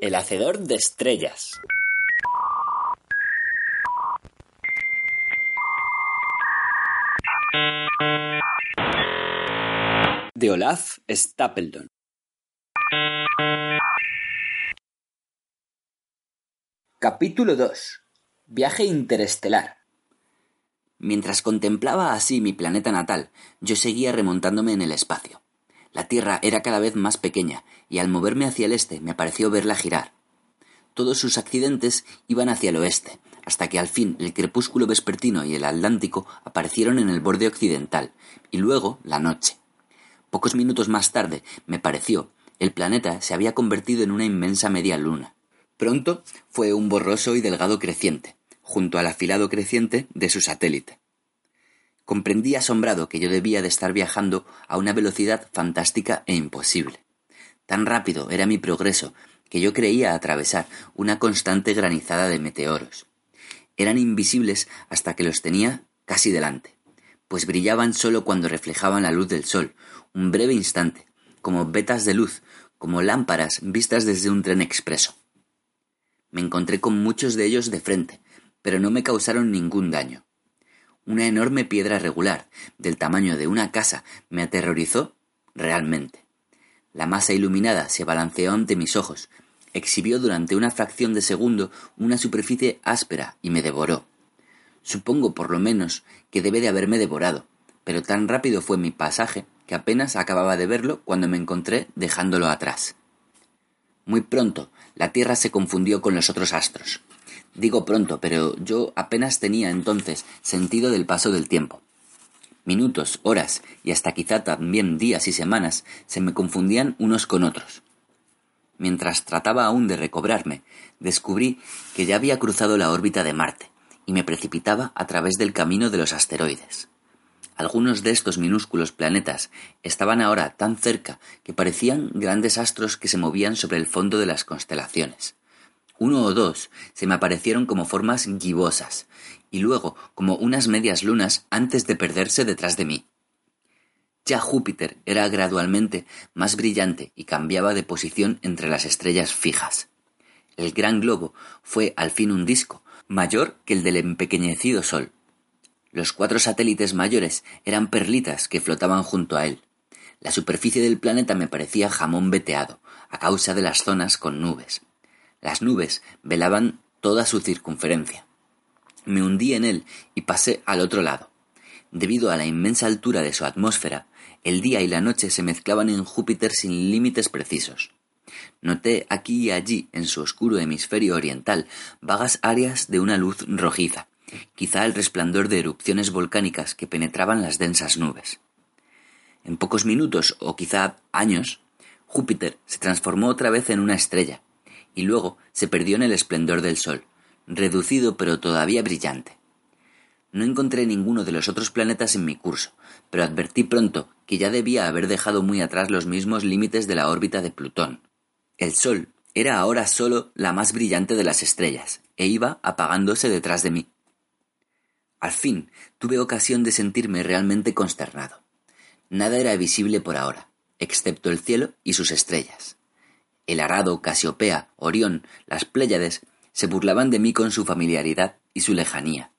El hacedor de estrellas. De Olaf Stapledon. Capítulo 2. Viaje interestelar. Mientras contemplaba así mi planeta natal, yo seguía remontándome en el espacio. La Tierra era cada vez más pequeña, y al moverme hacia el este me pareció verla girar. Todos sus accidentes iban hacia el oeste, hasta que al fin el crepúsculo vespertino y el Atlántico aparecieron en el borde occidental, y luego la noche. Pocos minutos más tarde, me pareció, el planeta se había convertido en una inmensa media luna. Pronto fue un borroso y delgado creciente, junto al afilado creciente de su satélite. Comprendí asombrado que yo debía de estar viajando a una velocidad fantástica e imposible. Tan rápido era mi progreso que yo creía atravesar una constante granizada de meteoros. Eran invisibles hasta que los tenía casi delante, pues brillaban sólo cuando reflejaban la luz del sol, un breve instante, como vetas de luz, como lámparas vistas desde un tren expreso. Me encontré con muchos de ellos de frente, pero no me causaron ningún daño. Una enorme piedra regular, del tamaño de una casa, me aterrorizó realmente. La masa iluminada se balanceó ante mis ojos, exhibió durante una fracción de segundo una superficie áspera y me devoró. Supongo, por lo menos, que debe de haberme devorado, pero tan rápido fue mi pasaje que apenas acababa de verlo cuando me encontré dejándolo atrás. Muy pronto la Tierra se confundió con los otros astros. Digo pronto, pero yo apenas tenía entonces sentido del paso del tiempo. Minutos, horas y hasta quizá también días y semanas se me confundían unos con otros. Mientras trataba aún de recobrarme, descubrí que ya había cruzado la órbita de Marte y me precipitaba a través del camino de los asteroides. Algunos de estos minúsculos planetas estaban ahora tan cerca que parecían grandes astros que se movían sobre el fondo de las constelaciones. Uno o dos se me aparecieron como formas gibosas, y luego como unas medias lunas antes de perderse detrás de mí. Ya Júpiter era gradualmente más brillante y cambiaba de posición entre las estrellas fijas. El gran globo fue al fin un disco, mayor que el del empequeñecido Sol, los cuatro satélites mayores eran perlitas que flotaban junto a él. La superficie del planeta me parecía jamón veteado, a causa de las zonas con nubes. Las nubes velaban toda su circunferencia. Me hundí en él y pasé al otro lado. Debido a la inmensa altura de su atmósfera, el día y la noche se mezclaban en Júpiter sin límites precisos. Noté aquí y allí, en su oscuro hemisferio oriental, vagas áreas de una luz rojiza, quizá el resplandor de erupciones volcánicas que penetraban las densas nubes. En pocos minutos, o quizá años, Júpiter se transformó otra vez en una estrella, y luego se perdió en el esplendor del Sol, reducido pero todavía brillante. No encontré ninguno de los otros planetas en mi curso, pero advertí pronto que ya debía haber dejado muy atrás los mismos límites de la órbita de Plutón. El Sol era ahora sólo la más brillante de las estrellas, e iba apagándose detrás de mí. Al fin tuve ocasión de sentirme realmente consternado. Nada era visible por ahora, excepto el cielo y sus estrellas. El arado, Casiopea, Orión, las Pléyades se burlaban de mí con su familiaridad y su lejanía.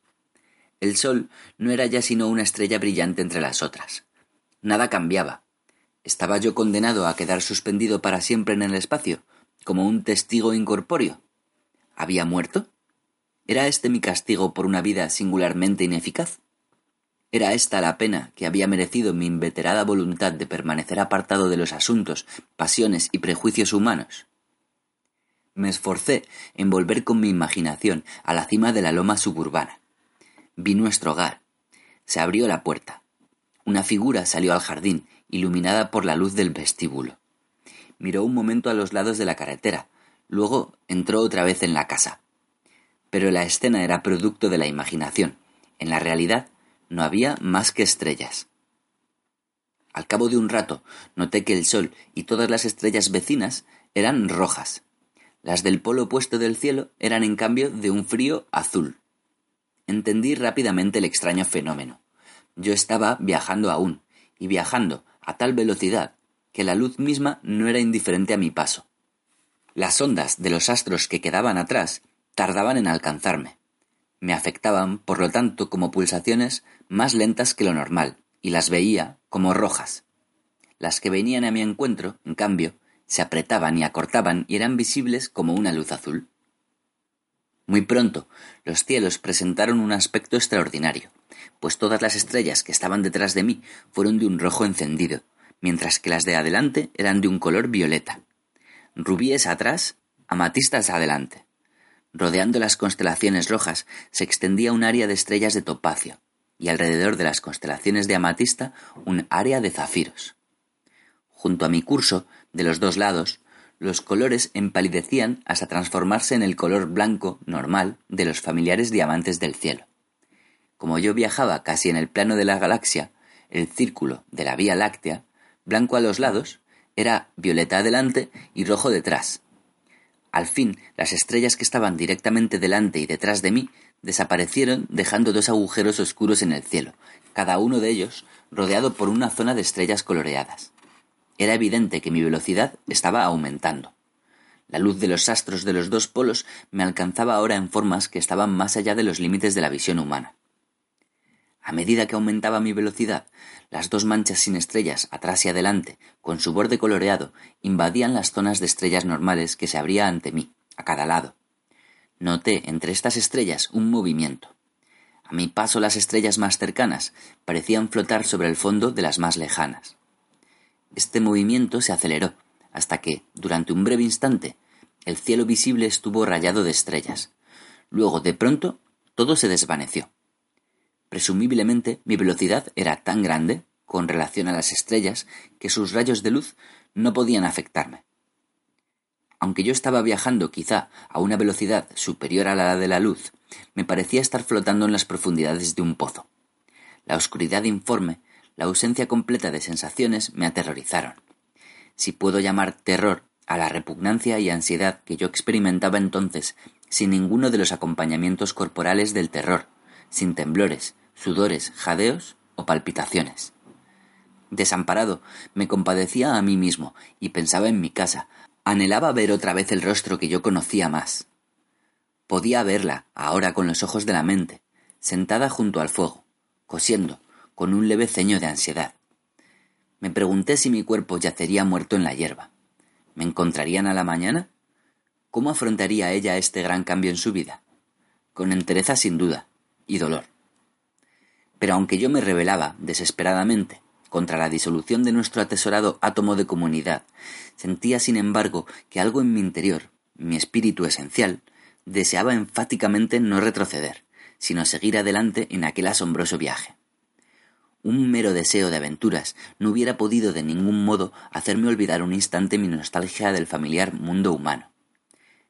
El sol no era ya sino una estrella brillante entre las otras. Nada cambiaba. ¿Estaba yo condenado a quedar suspendido para siempre en el espacio, como un testigo incorpóreo? ¿Había muerto? ¿Era este mi castigo por una vida singularmente ineficaz? ¿Era esta la pena que había merecido mi inveterada voluntad de permanecer apartado de los asuntos, pasiones y prejuicios humanos? Me esforcé en volver con mi imaginación a la cima de la loma suburbana. Vi nuestro hogar. Se abrió la puerta. Una figura salió al jardín, iluminada por la luz del vestíbulo. Miró un momento a los lados de la carretera, luego entró otra vez en la casa pero la escena era producto de la imaginación. En la realidad no había más que estrellas. Al cabo de un rato noté que el sol y todas las estrellas vecinas eran rojas. Las del polo opuesto del cielo eran en cambio de un frío azul. Entendí rápidamente el extraño fenómeno. Yo estaba viajando aún, y viajando a tal velocidad que la luz misma no era indiferente a mi paso. Las ondas de los astros que quedaban atrás tardaban en alcanzarme. Me afectaban, por lo tanto, como pulsaciones más lentas que lo normal, y las veía como rojas. Las que venían a mi encuentro, en cambio, se apretaban y acortaban y eran visibles como una luz azul. Muy pronto los cielos presentaron un aspecto extraordinario, pues todas las estrellas que estaban detrás de mí fueron de un rojo encendido, mientras que las de adelante eran de un color violeta. Rubíes atrás, amatistas adelante. Rodeando las constelaciones rojas se extendía un área de estrellas de topacio, y alrededor de las constelaciones de amatista un área de zafiros. Junto a mi curso, de los dos lados, los colores empalidecían hasta transformarse en el color blanco normal de los familiares diamantes del cielo. Como yo viajaba casi en el plano de la galaxia, el círculo de la Vía Láctea, blanco a los lados, era violeta adelante y rojo detrás. Al fin, las estrellas que estaban directamente delante y detrás de mí desaparecieron dejando dos agujeros oscuros en el cielo, cada uno de ellos rodeado por una zona de estrellas coloreadas. Era evidente que mi velocidad estaba aumentando. La luz de los astros de los dos polos me alcanzaba ahora en formas que estaban más allá de los límites de la visión humana. A medida que aumentaba mi velocidad, las dos manchas sin estrellas atrás y adelante, con su borde coloreado, invadían las zonas de estrellas normales que se abría ante mí, a cada lado. Noté entre estas estrellas un movimiento. A mi paso las estrellas más cercanas parecían flotar sobre el fondo de las más lejanas. Este movimiento se aceleró, hasta que, durante un breve instante, el cielo visible estuvo rayado de estrellas. Luego, de pronto, todo se desvaneció. Presumiblemente, mi velocidad era tan grande, con relación a las estrellas, que sus rayos de luz no podían afectarme. Aunque yo estaba viajando quizá a una velocidad superior a la de la luz, me parecía estar flotando en las profundidades de un pozo. La oscuridad informe la ausencia completa de sensaciones me aterrorizaron. Si puedo llamar terror a la repugnancia y ansiedad que yo experimentaba entonces sin ninguno de los acompañamientos corporales del terror, sin temblores, sudores, jadeos o palpitaciones. Desamparado, me compadecía a mí mismo y pensaba en mi casa, anhelaba ver otra vez el rostro que yo conocía más. Podía verla, ahora con los ojos de la mente, sentada junto al fuego, cosiendo, con un leve ceño de ansiedad. Me pregunté si mi cuerpo yacería muerto en la hierba. ¿Me encontrarían a la mañana? ¿Cómo afrontaría ella este gran cambio en su vida? Con entereza sin duda, y dolor. Pero aunque yo me rebelaba desesperadamente contra la disolución de nuestro atesorado átomo de comunidad, sentía sin embargo que algo en mi interior, mi espíritu esencial, deseaba enfáticamente no retroceder, sino seguir adelante en aquel asombroso viaje un mero deseo de aventuras no hubiera podido de ningún modo hacerme olvidar un instante mi nostalgia del familiar mundo humano.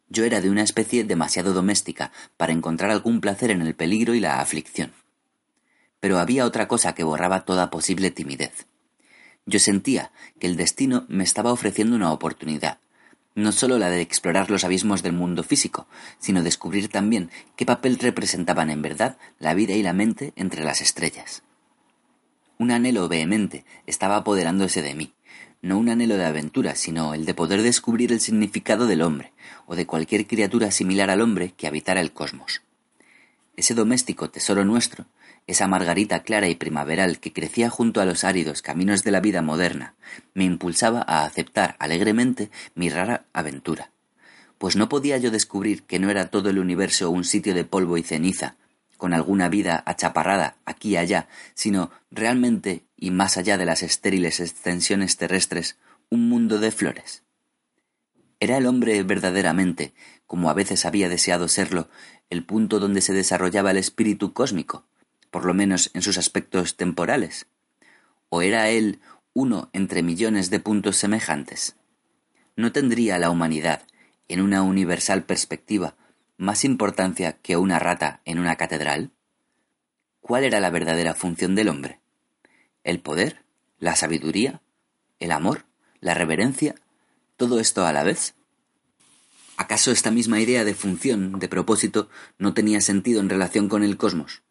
Yo era de una especie demasiado doméstica para encontrar algún placer en el peligro y la aflicción. Pero había otra cosa que borraba toda posible timidez. Yo sentía que el destino me estaba ofreciendo una oportunidad, no sólo la de explorar los abismos del mundo físico, sino descubrir también qué papel representaban en verdad la vida y la mente entre las estrellas. Un anhelo vehemente estaba apoderándose de mí, no un anhelo de aventura, sino el de poder descubrir el significado del hombre, o de cualquier criatura similar al hombre que habitara el cosmos. Ese doméstico tesoro nuestro, esa margarita clara y primaveral que crecía junto a los áridos caminos de la vida moderna, me impulsaba a aceptar alegremente mi rara aventura, pues no podía yo descubrir que no era todo el universo un sitio de polvo y ceniza, con alguna vida achaparrada aquí y allá, sino realmente, y más allá de las estériles extensiones terrestres, un mundo de flores. ¿Era el hombre verdaderamente, como a veces había deseado serlo, el punto donde se desarrollaba el espíritu cósmico, por lo menos en sus aspectos temporales? ¿O era él uno entre millones de puntos semejantes? ¿No tendría la humanidad, en una universal perspectiva, más importancia que una rata en una catedral? ¿Cuál era la verdadera función del hombre? ¿El poder? ¿La sabiduría? ¿El amor? ¿La reverencia? ¿Todo esto a la vez? ¿Acaso esta misma idea de función, de propósito, no tenía sentido en relación con el cosmos?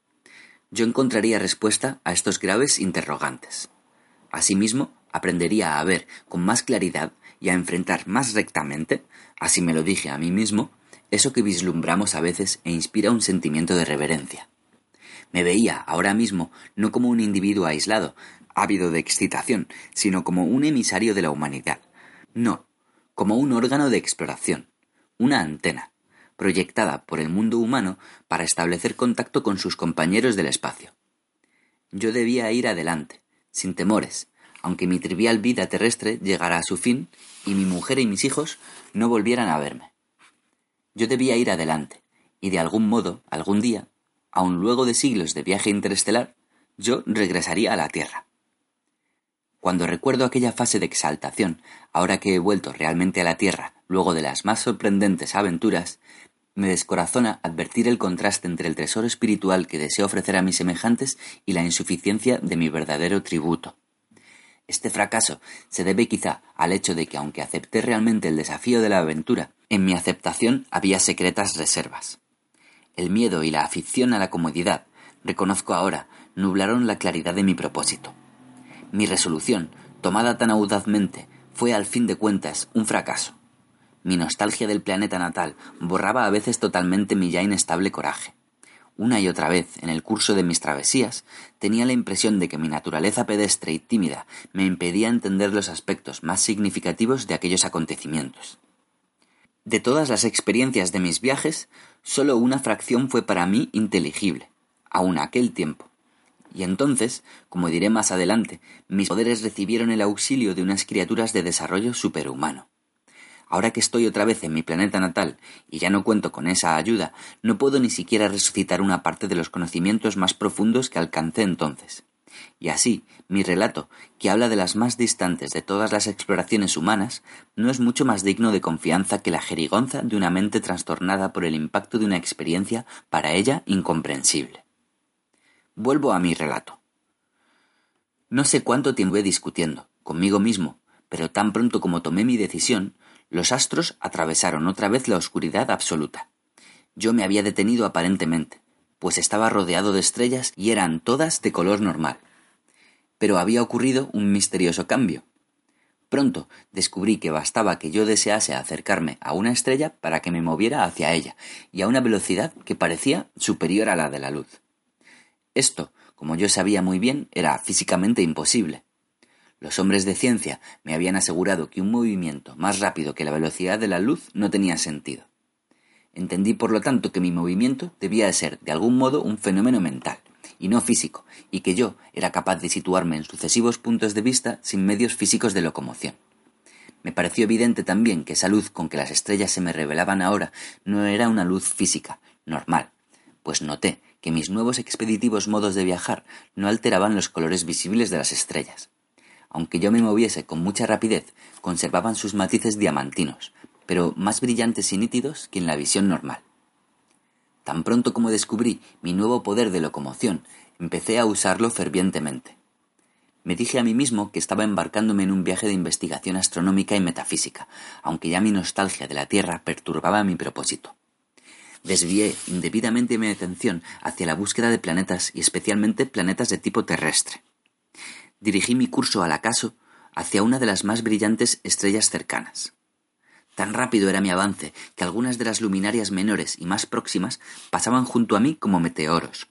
Yo encontraría respuesta a estos graves interrogantes. Asimismo, aprendería a ver con más claridad y a enfrentar más rectamente, así me lo dije a mí mismo, eso que vislumbramos a veces e inspira un sentimiento de reverencia. Me veía ahora mismo no como un individuo aislado, ávido de excitación, sino como un emisario de la humanidad. No, como un órgano de exploración, una antena, proyectada por el mundo humano para establecer contacto con sus compañeros del espacio. Yo debía ir adelante, sin temores, aunque mi trivial vida terrestre llegara a su fin y mi mujer y mis hijos no volvieran a verme. Yo debía ir adelante, y de algún modo, algún día, aun luego de siglos de viaje interestelar, yo regresaría a la Tierra. Cuando recuerdo aquella fase de exaltación, ahora que he vuelto realmente a la Tierra, luego de las más sorprendentes aventuras, me descorazona advertir el contraste entre el tesoro espiritual que deseo ofrecer a mis semejantes y la insuficiencia de mi verdadero tributo. Este fracaso se debe quizá al hecho de que aunque acepté realmente el desafío de la aventura, en mi aceptación había secretas reservas. El miedo y la afición a la comodidad, reconozco ahora, nublaron la claridad de mi propósito. Mi resolución, tomada tan audazmente, fue al fin de cuentas un fracaso. Mi nostalgia del planeta natal borraba a veces totalmente mi ya inestable coraje. Una y otra vez, en el curso de mis travesías, tenía la impresión de que mi naturaleza pedestre y tímida me impedía entender los aspectos más significativos de aquellos acontecimientos. De todas las experiencias de mis viajes, sólo una fracción fue para mí inteligible, aun aquel tiempo. Y entonces, como diré más adelante, mis poderes recibieron el auxilio de unas criaturas de desarrollo superhumano. Ahora que estoy otra vez en mi planeta natal y ya no cuento con esa ayuda, no puedo ni siquiera resucitar una parte de los conocimientos más profundos que alcancé entonces. Y así, mi relato, que habla de las más distantes de todas las exploraciones humanas, no es mucho más digno de confianza que la jerigonza de una mente trastornada por el impacto de una experiencia para ella incomprensible. Vuelvo a mi relato. No sé cuánto tiempo discutiendo, conmigo mismo, pero tan pronto como tomé mi decisión, los astros atravesaron otra vez la oscuridad absoluta. Yo me había detenido aparentemente, pues estaba rodeado de estrellas y eran todas de color normal. Pero había ocurrido un misterioso cambio. Pronto descubrí que bastaba que yo desease acercarme a una estrella para que me moviera hacia ella, y a una velocidad que parecía superior a la de la luz. Esto, como yo sabía muy bien, era físicamente imposible. Los hombres de ciencia me habían asegurado que un movimiento más rápido que la velocidad de la luz no tenía sentido. Entendí, por lo tanto, que mi movimiento debía de ser, de algún modo, un fenómeno mental, y no físico, y que yo era capaz de situarme en sucesivos puntos de vista sin medios físicos de locomoción. Me pareció evidente también que esa luz con que las estrellas se me revelaban ahora no era una luz física, normal, pues noté que mis nuevos expeditivos modos de viajar no alteraban los colores visibles de las estrellas aunque yo me moviese con mucha rapidez, conservaban sus matices diamantinos, pero más brillantes y nítidos que en la visión normal. Tan pronto como descubrí mi nuevo poder de locomoción, empecé a usarlo fervientemente. Me dije a mí mismo que estaba embarcándome en un viaje de investigación astronómica y metafísica, aunque ya mi nostalgia de la Tierra perturbaba mi propósito. Desvié indebidamente mi atención hacia la búsqueda de planetas y especialmente planetas de tipo terrestre dirigí mi curso al acaso hacia una de las más brillantes estrellas cercanas. Tan rápido era mi avance que algunas de las luminarias menores y más próximas pasaban junto a mí como meteoros.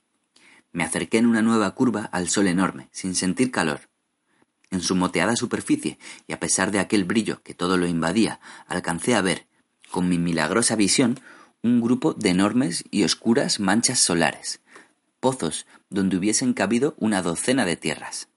Me acerqué en una nueva curva al sol enorme, sin sentir calor. En su moteada superficie, y a pesar de aquel brillo que todo lo invadía, alcancé a ver, con mi milagrosa visión, un grupo de enormes y oscuras manchas solares, pozos donde hubiesen cabido una docena de tierras.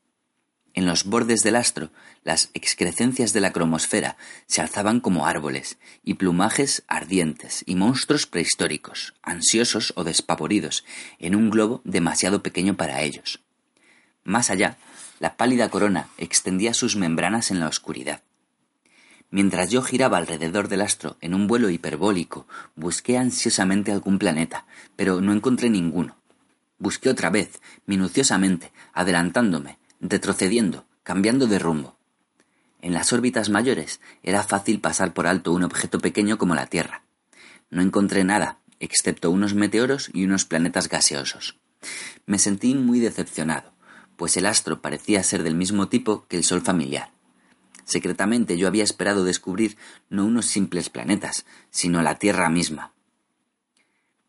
En los bordes del astro, las excrecencias de la cromosfera se alzaban como árboles, y plumajes ardientes, y monstruos prehistóricos, ansiosos o despavoridos, en un globo demasiado pequeño para ellos. Más allá, la pálida corona extendía sus membranas en la oscuridad. Mientras yo giraba alrededor del astro en un vuelo hiperbólico, busqué ansiosamente algún planeta, pero no encontré ninguno. Busqué otra vez, minuciosamente, adelantándome, retrocediendo, cambiando de rumbo. En las órbitas mayores era fácil pasar por alto un objeto pequeño como la Tierra. No encontré nada, excepto unos meteoros y unos planetas gaseosos. Me sentí muy decepcionado, pues el astro parecía ser del mismo tipo que el Sol familiar. Secretamente yo había esperado descubrir no unos simples planetas, sino la Tierra misma.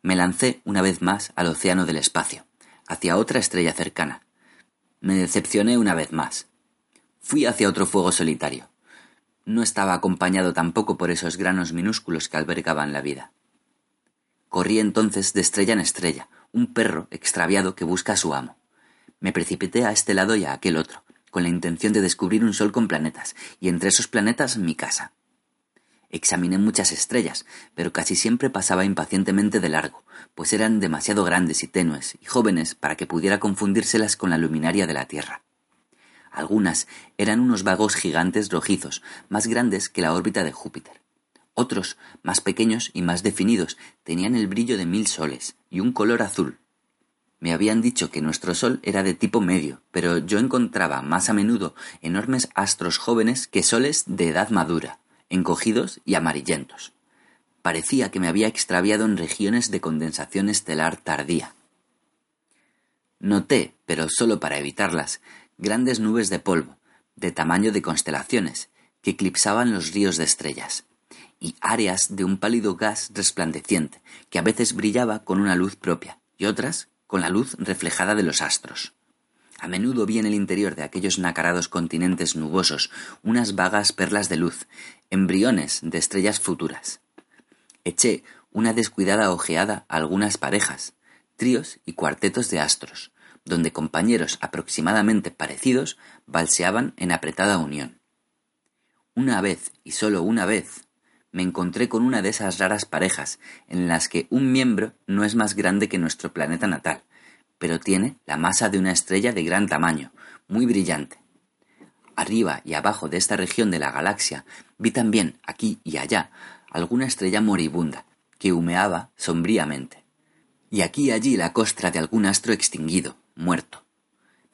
Me lancé una vez más al océano del espacio, hacia otra estrella cercana. Me decepcioné una vez más. Fui hacia otro fuego solitario. No estaba acompañado tampoco por esos granos minúsculos que albergaban la vida. Corrí entonces de estrella en estrella, un perro extraviado que busca a su amo. Me precipité a este lado y a aquel otro, con la intención de descubrir un sol con planetas, y entre esos planetas mi casa. Examiné muchas estrellas, pero casi siempre pasaba impacientemente de largo, pues eran demasiado grandes y tenues y jóvenes para que pudiera confundírselas con la luminaria de la Tierra. Algunas eran unos vagos gigantes rojizos, más grandes que la órbita de Júpiter. Otros, más pequeños y más definidos, tenían el brillo de mil soles y un color azul, me habían dicho que nuestro Sol era de tipo medio, pero yo encontraba más a menudo enormes astros jóvenes que soles de edad madura, encogidos y amarillentos. Parecía que me había extraviado en regiones de condensación estelar tardía. Noté, pero solo para evitarlas, grandes nubes de polvo, de tamaño de constelaciones, que eclipsaban los ríos de estrellas, y áreas de un pálido gas resplandeciente, que a veces brillaba con una luz propia, y otras con la luz reflejada de los astros. A menudo vi en el interior de aquellos nacarados continentes nubosos unas vagas perlas de luz, embriones de estrellas futuras. Eché una descuidada ojeada a algunas parejas, tríos y cuartetos de astros, donde compañeros aproximadamente parecidos balseaban en apretada unión. Una vez, y sólo una vez, me encontré con una de esas raras parejas en las que un miembro no es más grande que nuestro planeta natal, pero tiene la masa de una estrella de gran tamaño, muy brillante. Arriba y abajo de esta región de la galaxia vi también, aquí y allá, alguna estrella moribunda, que humeaba sombríamente. Y aquí y allí la costra de algún astro extinguido, muerto.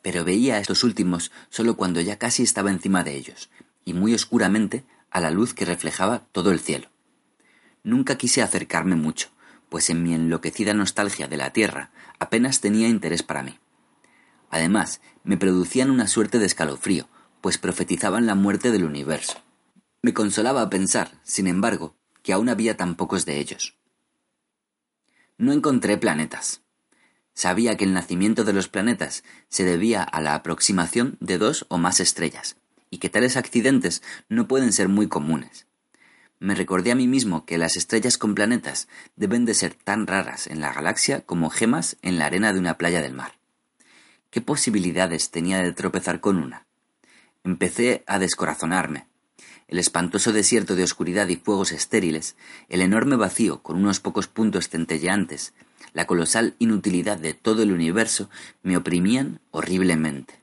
Pero veía a estos últimos solo cuando ya casi estaba encima de ellos, y muy oscuramente a la luz que reflejaba todo el cielo. Nunca quise acercarme mucho, pues en mi enloquecida nostalgia de la Tierra apenas tenía interés para mí. Además, me producían una suerte de escalofrío, pues profetizaban la muerte del universo. Me consolaba pensar, sin embargo, que aún había tan pocos de ellos. No encontré planetas. Sabía que el nacimiento de los planetas se debía a la aproximación de dos o más estrellas, y que tales accidentes no pueden ser muy comunes. Me recordé a mí mismo que las estrellas con planetas deben de ser tan raras en la galaxia como gemas en la arena de una playa del mar. ¿Qué posibilidades tenía de tropezar con una? Empecé a descorazonarme. El espantoso desierto de oscuridad y fuegos estériles, el enorme vacío con unos pocos puntos centelleantes, la colosal inutilidad de todo el universo me oprimían horriblemente.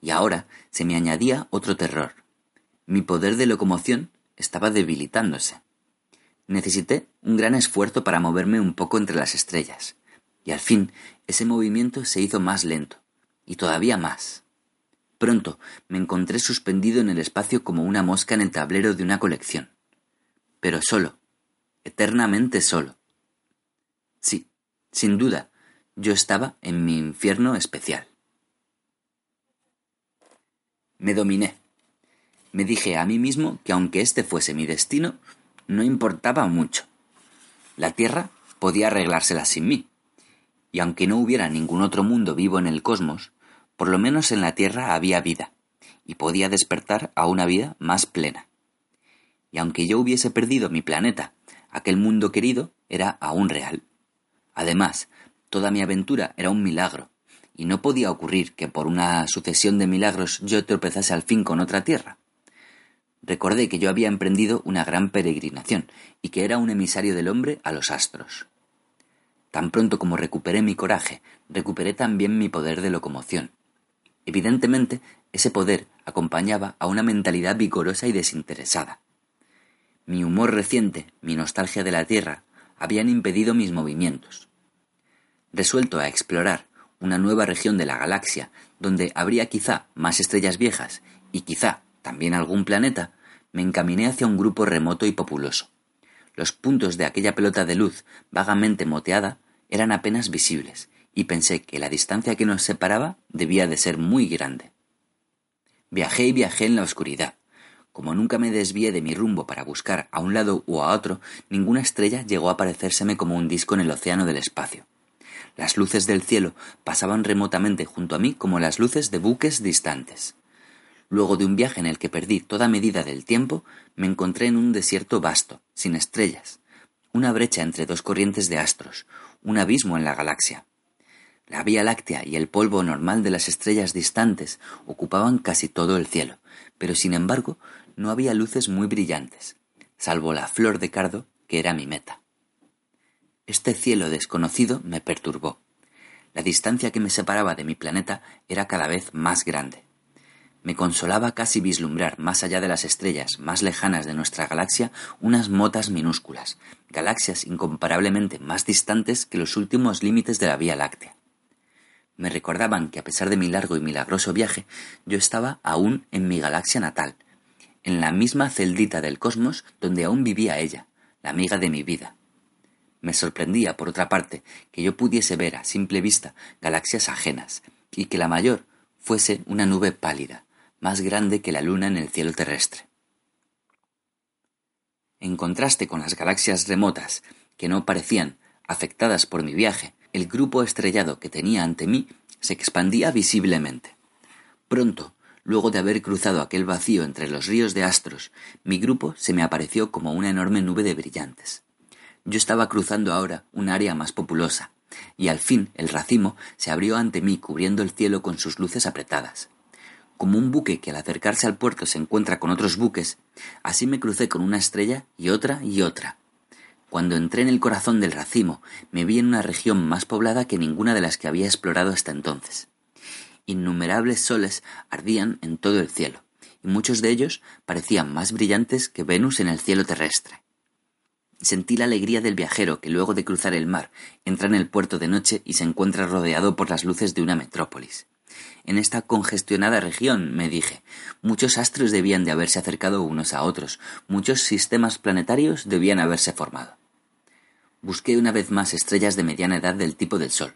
Y ahora se me añadía otro terror. Mi poder de locomoción estaba debilitándose. Necesité un gran esfuerzo para moverme un poco entre las estrellas, y al fin ese movimiento se hizo más lento, y todavía más. Pronto me encontré suspendido en el espacio como una mosca en el tablero de una colección. Pero solo, eternamente solo. Sí, sin duda, yo estaba en mi infierno especial. Me dominé. Me dije a mí mismo que aunque este fuese mi destino, no importaba mucho. La Tierra podía arreglársela sin mí. Y aunque no hubiera ningún otro mundo vivo en el cosmos, por lo menos en la Tierra había vida, y podía despertar a una vida más plena. Y aunque yo hubiese perdido mi planeta, aquel mundo querido era aún real. Además, toda mi aventura era un milagro, y no podía ocurrir que por una sucesión de milagros yo tropezase al fin con otra tierra. Recordé que yo había emprendido una gran peregrinación y que era un emisario del hombre a los astros. Tan pronto como recuperé mi coraje, recuperé también mi poder de locomoción. Evidentemente, ese poder acompañaba a una mentalidad vigorosa y desinteresada. Mi humor reciente, mi nostalgia de la Tierra, habían impedido mis movimientos. Resuelto a explorar una nueva región de la galaxia, donde habría quizá más estrellas viejas y quizá también algún planeta, me encaminé hacia un grupo remoto y populoso. Los puntos de aquella pelota de luz vagamente moteada eran apenas visibles, y pensé que la distancia que nos separaba debía de ser muy grande. Viajé y viajé en la oscuridad. Como nunca me desvié de mi rumbo para buscar a un lado u a otro, ninguna estrella llegó a parecérseme como un disco en el océano del espacio. Las luces del cielo pasaban remotamente junto a mí como las luces de buques distantes. Luego de un viaje en el que perdí toda medida del tiempo, me encontré en un desierto vasto, sin estrellas, una brecha entre dos corrientes de astros, un abismo en la galaxia. La Vía Láctea y el polvo normal de las estrellas distantes ocupaban casi todo el cielo, pero sin embargo no había luces muy brillantes, salvo la flor de cardo que era mi meta. Este cielo desconocido me perturbó. La distancia que me separaba de mi planeta era cada vez más grande. Me consolaba casi vislumbrar más allá de las estrellas más lejanas de nuestra galaxia unas motas minúsculas, galaxias incomparablemente más distantes que los últimos límites de la Vía Láctea. Me recordaban que a pesar de mi largo y milagroso viaje, yo estaba aún en mi galaxia natal, en la misma celdita del cosmos donde aún vivía ella, la amiga de mi vida. Me sorprendía, por otra parte, que yo pudiese ver a simple vista galaxias ajenas, y que la mayor fuese una nube pálida, más grande que la luna en el cielo terrestre. En contraste con las galaxias remotas, que no parecían afectadas por mi viaje, el grupo estrellado que tenía ante mí se expandía visiblemente. Pronto, luego de haber cruzado aquel vacío entre los ríos de astros, mi grupo se me apareció como una enorme nube de brillantes. Yo estaba cruzando ahora un área más populosa, y al fin el racimo se abrió ante mí cubriendo el cielo con sus luces apretadas. Como un buque que al acercarse al puerto se encuentra con otros buques, así me crucé con una estrella y otra y otra. Cuando entré en el corazón del racimo, me vi en una región más poblada que ninguna de las que había explorado hasta entonces. Innumerables soles ardían en todo el cielo, y muchos de ellos parecían más brillantes que Venus en el cielo terrestre. Sentí la alegría del viajero que luego de cruzar el mar entra en el puerto de noche y se encuentra rodeado por las luces de una metrópolis. En esta congestionada región, me dije, muchos astros debían de haberse acercado unos a otros, muchos sistemas planetarios debían haberse formado. Busqué una vez más estrellas de mediana edad del tipo del Sol.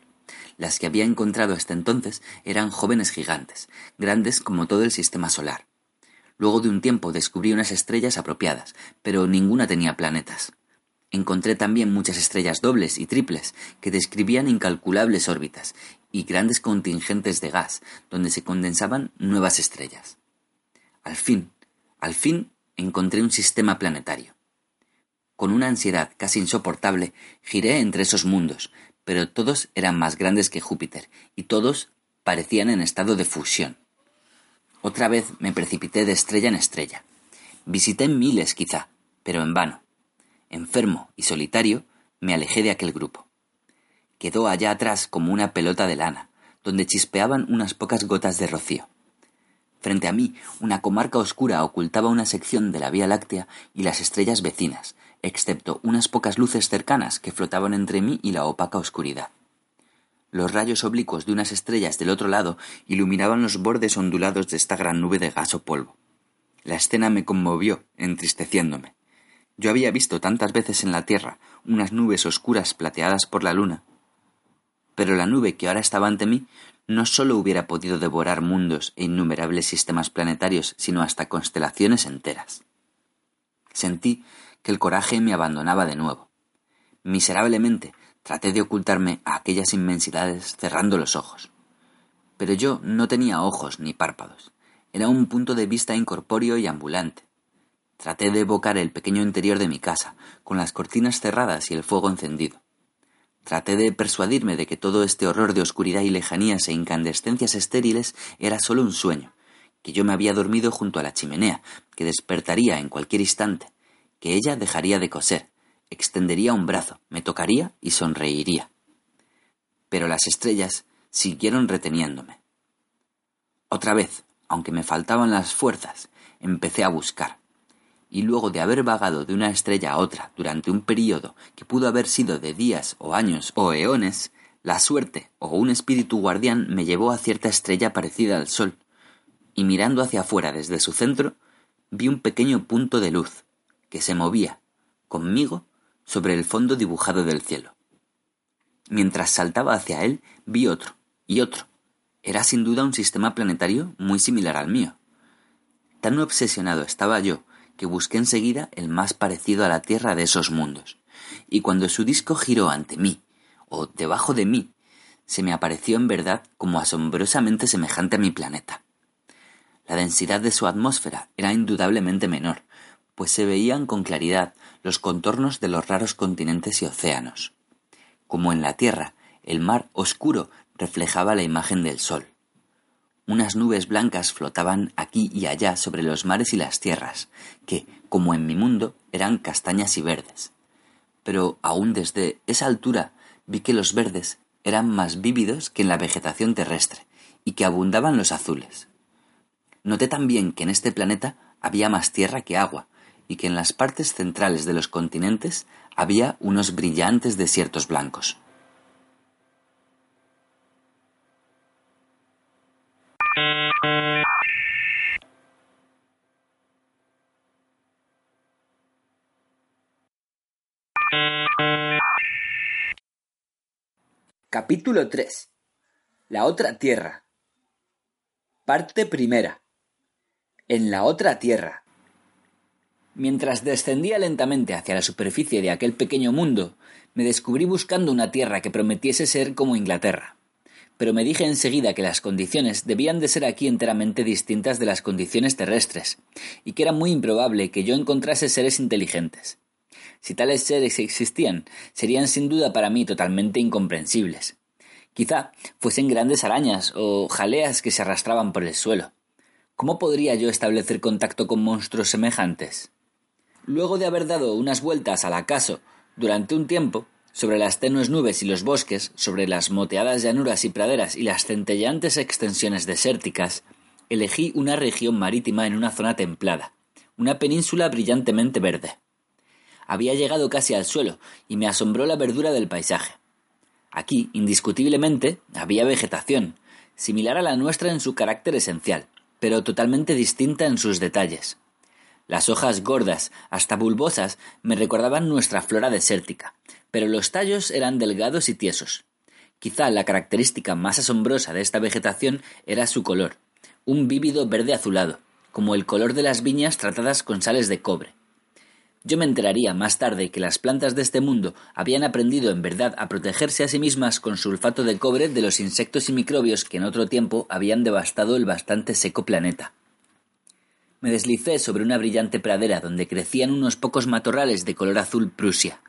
Las que había encontrado hasta entonces eran jóvenes gigantes, grandes como todo el sistema solar. Luego de un tiempo descubrí unas estrellas apropiadas, pero ninguna tenía planetas. Encontré también muchas estrellas dobles y triples que describían incalculables órbitas y grandes contingentes de gas donde se condensaban nuevas estrellas. Al fin, al fin encontré un sistema planetario. Con una ansiedad casi insoportable giré entre esos mundos, pero todos eran más grandes que Júpiter y todos parecían en estado de fusión. Otra vez me precipité de estrella en estrella. Visité miles quizá, pero en vano enfermo y solitario, me alejé de aquel grupo. Quedó allá atrás como una pelota de lana, donde chispeaban unas pocas gotas de rocío. Frente a mí, una comarca oscura ocultaba una sección de la Vía Láctea y las estrellas vecinas, excepto unas pocas luces cercanas que flotaban entre mí y la opaca oscuridad. Los rayos oblicuos de unas estrellas del otro lado iluminaban los bordes ondulados de esta gran nube de gas o polvo. La escena me conmovió, entristeciéndome. Yo había visto tantas veces en la tierra unas nubes oscuras plateadas por la luna. Pero la nube que ahora estaba ante mí no sólo hubiera podido devorar mundos e innumerables sistemas planetarios, sino hasta constelaciones enteras. Sentí que el coraje me abandonaba de nuevo. Miserablemente traté de ocultarme a aquellas inmensidades cerrando los ojos. Pero yo no tenía ojos ni párpados. Era un punto de vista incorpóreo y ambulante. Traté de evocar el pequeño interior de mi casa, con las cortinas cerradas y el fuego encendido. Traté de persuadirme de que todo este horror de oscuridad y lejanías e incandescencias estériles era solo un sueño, que yo me había dormido junto a la chimenea, que despertaría en cualquier instante, que ella dejaría de coser, extendería un brazo, me tocaría y sonreiría. Pero las estrellas siguieron reteniéndome. Otra vez, aunque me faltaban las fuerzas, empecé a buscar y luego de haber vagado de una estrella a otra durante un período que pudo haber sido de días o años o eones, la suerte o un espíritu guardián me llevó a cierta estrella parecida al Sol, y mirando hacia afuera desde su centro, vi un pequeño punto de luz que se movía, conmigo, sobre el fondo dibujado del cielo. Mientras saltaba hacia él, vi otro, y otro. Era sin duda un sistema planetario muy similar al mío. Tan obsesionado estaba yo que busqué enseguida el más parecido a la Tierra de esos mundos, y cuando su disco giró ante mí, o debajo de mí, se me apareció en verdad como asombrosamente semejante a mi planeta. La densidad de su atmósfera era indudablemente menor, pues se veían con claridad los contornos de los raros continentes y océanos. Como en la Tierra, el mar oscuro reflejaba la imagen del sol. Unas nubes blancas flotaban aquí y allá sobre los mares y las tierras, que, como en mi mundo, eran castañas y verdes. Pero aún desde esa altura vi que los verdes eran más vívidos que en la vegetación terrestre, y que abundaban los azules. Noté también que en este planeta había más tierra que agua, y que en las partes centrales de los continentes había unos brillantes desiertos blancos. Capítulo 3. La otra tierra. Parte primera. En la otra tierra. Mientras descendía lentamente hacia la superficie de aquel pequeño mundo, me descubrí buscando una tierra que prometiese ser como Inglaterra. Pero me dije enseguida que las condiciones debían de ser aquí enteramente distintas de las condiciones terrestres, y que era muy improbable que yo encontrase seres inteligentes. Si tales seres existían, serían sin duda para mí totalmente incomprensibles. Quizá fuesen grandes arañas o jaleas que se arrastraban por el suelo. ¿Cómo podría yo establecer contacto con monstruos semejantes? Luego de haber dado unas vueltas al acaso durante un tiempo, sobre las tenues nubes y los bosques, sobre las moteadas llanuras y praderas y las centelleantes extensiones desérticas, elegí una región marítima en una zona templada, una península brillantemente verde. Había llegado casi al suelo y me asombró la verdura del paisaje. Aquí, indiscutiblemente, había vegetación, similar a la nuestra en su carácter esencial, pero totalmente distinta en sus detalles. Las hojas gordas, hasta bulbosas, me recordaban nuestra flora desértica, pero los tallos eran delgados y tiesos. Quizá la característica más asombrosa de esta vegetación era su color, un vívido verde azulado, como el color de las viñas tratadas con sales de cobre. Yo me enteraría más tarde que las plantas de este mundo habían aprendido en verdad a protegerse a sí mismas con sulfato de cobre de los insectos y microbios que en otro tiempo habían devastado el bastante seco planeta. Me deslicé sobre una brillante pradera donde crecían unos pocos matorrales de color azul Prusia.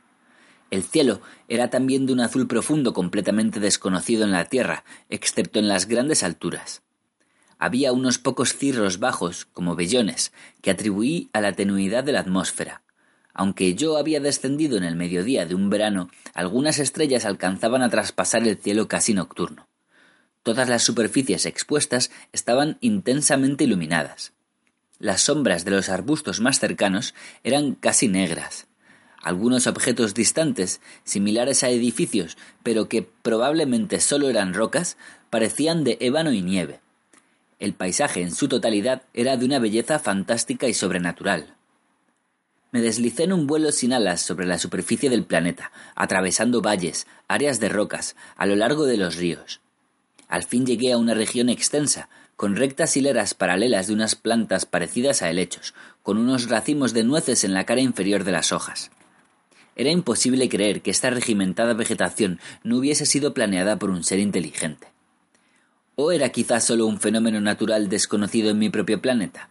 El cielo era también de un azul profundo completamente desconocido en la tierra, excepto en las grandes alturas había unos pocos cirros bajos, como vellones, que atribuí a la tenuidad de la atmósfera. Aunque yo había descendido en el mediodía de un verano, algunas estrellas alcanzaban a traspasar el cielo casi nocturno. Todas las superficies expuestas estaban intensamente iluminadas. Las sombras de los arbustos más cercanos eran casi negras. Algunos objetos distantes, similares a edificios, pero que probablemente solo eran rocas, parecían de ébano y nieve. El paisaje en su totalidad era de una belleza fantástica y sobrenatural. Me deslicé en un vuelo sin alas sobre la superficie del planeta, atravesando valles, áreas de rocas, a lo largo de los ríos. Al fin llegué a una región extensa, con rectas hileras paralelas de unas plantas parecidas a helechos, con unos racimos de nueces en la cara inferior de las hojas. Era imposible creer que esta regimentada vegetación no hubiese sido planeada por un ser inteligente. ¿O era quizás solo un fenómeno natural desconocido en mi propio planeta?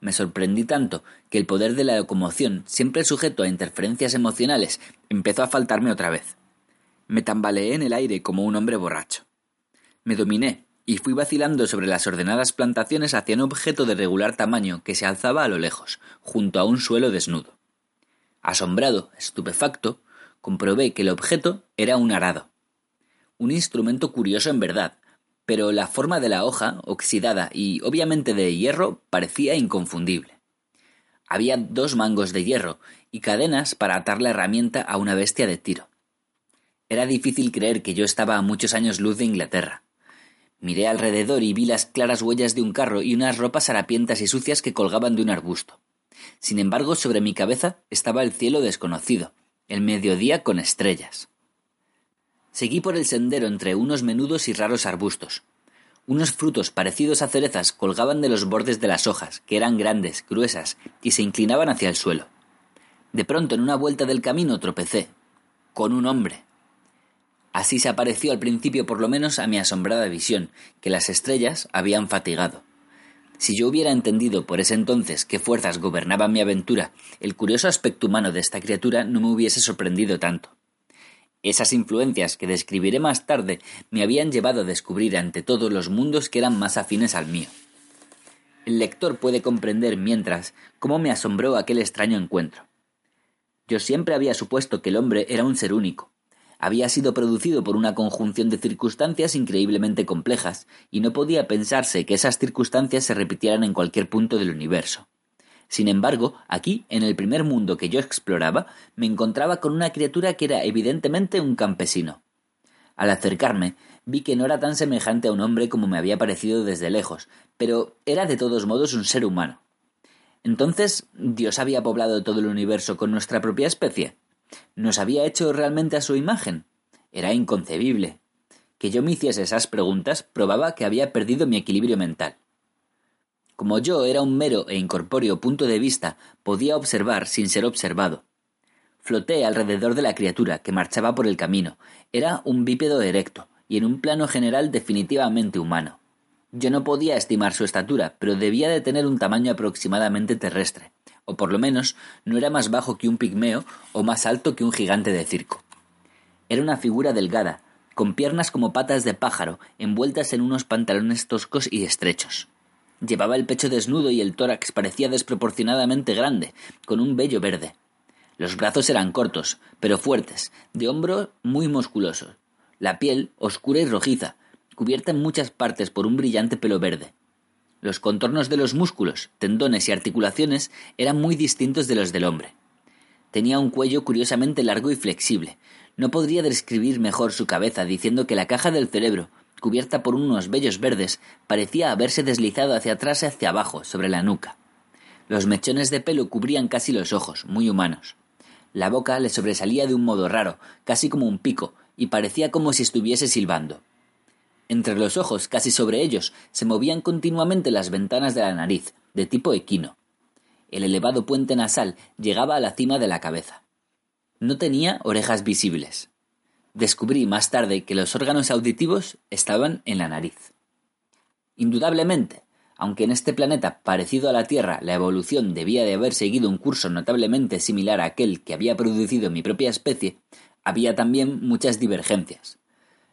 Me sorprendí tanto que el poder de la locomoción, siempre sujeto a interferencias emocionales, empezó a faltarme otra vez. Me tambaleé en el aire como un hombre borracho. Me dominé y fui vacilando sobre las ordenadas plantaciones hacia un objeto de regular tamaño que se alzaba a lo lejos, junto a un suelo desnudo. Asombrado, estupefacto, comprobé que el objeto era un arado. Un instrumento curioso en verdad, pero la forma de la hoja, oxidada y obviamente de hierro, parecía inconfundible. Había dos mangos de hierro y cadenas para atar la herramienta a una bestia de tiro. Era difícil creer que yo estaba a muchos años luz de Inglaterra. Miré alrededor y vi las claras huellas de un carro y unas ropas harapientas y sucias que colgaban de un arbusto. Sin embargo, sobre mi cabeza estaba el cielo desconocido, el mediodía con estrellas. Seguí por el sendero entre unos menudos y raros arbustos. Unos frutos parecidos a cerezas colgaban de los bordes de las hojas, que eran grandes, gruesas, y se inclinaban hacia el suelo. De pronto, en una vuelta del camino, tropecé. con un hombre. Así se apareció al principio por lo menos a mi asombrada visión, que las estrellas habían fatigado. Si yo hubiera entendido por ese entonces qué fuerzas gobernaban mi aventura, el curioso aspecto humano de esta criatura no me hubiese sorprendido tanto. Esas influencias que describiré más tarde me habían llevado a descubrir ante todos los mundos que eran más afines al mío. El lector puede comprender mientras cómo me asombró aquel extraño encuentro. Yo siempre había supuesto que el hombre era un ser único. Había sido producido por una conjunción de circunstancias increíblemente complejas, y no podía pensarse que esas circunstancias se repitieran en cualquier punto del universo. Sin embargo, aquí, en el primer mundo que yo exploraba, me encontraba con una criatura que era evidentemente un campesino. Al acercarme, vi que no era tan semejante a un hombre como me había parecido desde lejos, pero era de todos modos un ser humano. Entonces, ¿Dios había poblado todo el universo con nuestra propia especie? ¿Nos había hecho realmente a su imagen? Era inconcebible. Que yo me hiciese esas preguntas probaba que había perdido mi equilibrio mental. Como yo era un mero e incorpóreo punto de vista, podía observar sin ser observado. Floté alrededor de la criatura que marchaba por el camino. Era un bípedo erecto, y en un plano general definitivamente humano. Yo no podía estimar su estatura, pero debía de tener un tamaño aproximadamente terrestre, o por lo menos no era más bajo que un pigmeo o más alto que un gigante de circo. Era una figura delgada, con piernas como patas de pájaro, envueltas en unos pantalones toscos y estrechos. Llevaba el pecho desnudo y el tórax parecía desproporcionadamente grande, con un vello verde. Los brazos eran cortos, pero fuertes, de hombro muy musculosos. La piel, oscura y rojiza, cubierta en muchas partes por un brillante pelo verde. Los contornos de los músculos, tendones y articulaciones eran muy distintos de los del hombre. Tenía un cuello curiosamente largo y flexible. No podría describir mejor su cabeza diciendo que la caja del cerebro, cubierta por unos vellos verdes, parecía haberse deslizado hacia atrás y hacia abajo, sobre la nuca. Los mechones de pelo cubrían casi los ojos, muy humanos. La boca le sobresalía de un modo raro, casi como un pico, y parecía como si estuviese silbando. Entre los ojos, casi sobre ellos, se movían continuamente las ventanas de la nariz, de tipo equino. El elevado puente nasal llegaba a la cima de la cabeza. No tenía orejas visibles descubrí más tarde que los órganos auditivos estaban en la nariz. Indudablemente, aunque en este planeta parecido a la Tierra la evolución debía de haber seguido un curso notablemente similar a aquel que había producido mi propia especie, había también muchas divergencias.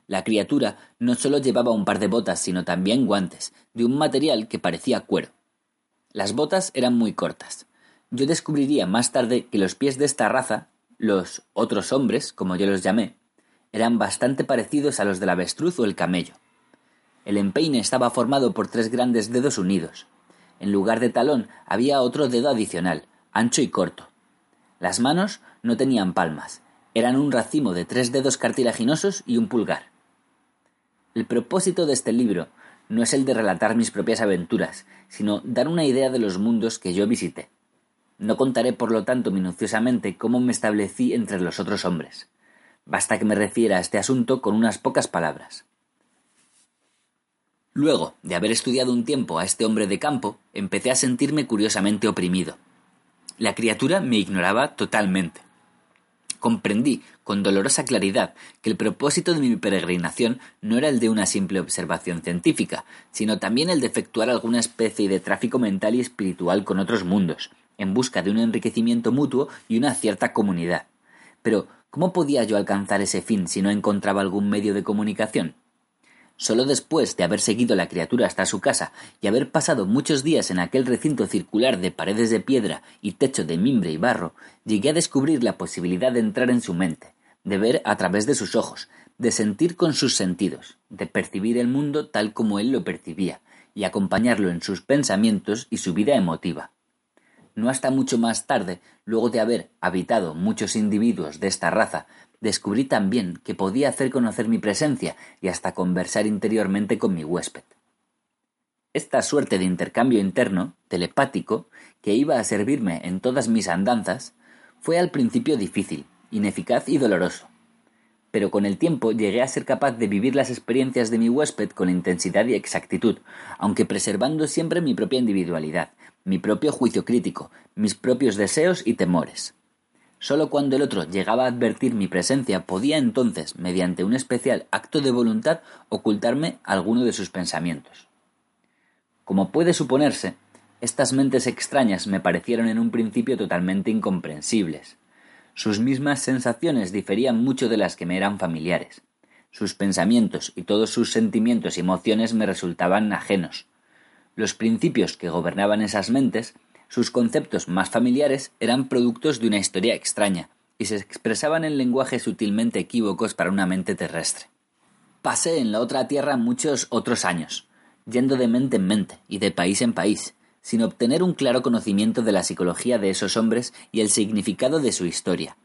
La criatura no solo llevaba un par de botas, sino también guantes, de un material que parecía cuero. Las botas eran muy cortas. Yo descubriría más tarde que los pies de esta raza, los otros hombres, como yo los llamé, eran bastante parecidos a los del avestruz o el camello. El empeine estaba formado por tres grandes dedos unidos. En lugar de talón había otro dedo adicional, ancho y corto. Las manos no tenían palmas, eran un racimo de tres dedos cartilaginosos y un pulgar. El propósito de este libro no es el de relatar mis propias aventuras, sino dar una idea de los mundos que yo visité. No contaré, por lo tanto, minuciosamente cómo me establecí entre los otros hombres. Basta que me refiera a este asunto con unas pocas palabras. Luego de haber estudiado un tiempo a este hombre de campo, empecé a sentirme curiosamente oprimido. La criatura me ignoraba totalmente. Comprendí con dolorosa claridad que el propósito de mi peregrinación no era el de una simple observación científica, sino también el de efectuar alguna especie de tráfico mental y espiritual con otros mundos, en busca de un enriquecimiento mutuo y una cierta comunidad. Pero, ¿Cómo podía yo alcanzar ese fin si no encontraba algún medio de comunicación? Solo después de haber seguido la criatura hasta su casa y haber pasado muchos días en aquel recinto circular de paredes de piedra y techo de mimbre y barro, llegué a descubrir la posibilidad de entrar en su mente, de ver a través de sus ojos, de sentir con sus sentidos, de percibir el mundo tal como él lo percibía, y acompañarlo en sus pensamientos y su vida emotiva no hasta mucho más tarde, luego de haber habitado muchos individuos de esta raza, descubrí también que podía hacer conocer mi presencia y hasta conversar interiormente con mi huésped. Esta suerte de intercambio interno, telepático, que iba a servirme en todas mis andanzas, fue al principio difícil, ineficaz y doloroso. Pero con el tiempo llegué a ser capaz de vivir las experiencias de mi huésped con intensidad y exactitud, aunque preservando siempre mi propia individualidad, mi propio juicio crítico, mis propios deseos y temores. Solo cuando el otro llegaba a advertir mi presencia podía entonces, mediante un especial acto de voluntad, ocultarme alguno de sus pensamientos. Como puede suponerse, estas mentes extrañas me parecieron en un principio totalmente incomprensibles. Sus mismas sensaciones diferían mucho de las que me eran familiares. Sus pensamientos y todos sus sentimientos y emociones me resultaban ajenos. Los principios que gobernaban esas mentes, sus conceptos más familiares, eran productos de una historia extraña, y se expresaban en lenguajes sutilmente equívocos para una mente terrestre. Pasé en la otra tierra muchos otros años, yendo de mente en mente y de país en país, sin obtener un claro conocimiento de la psicología de esos hombres y el significado de su historia.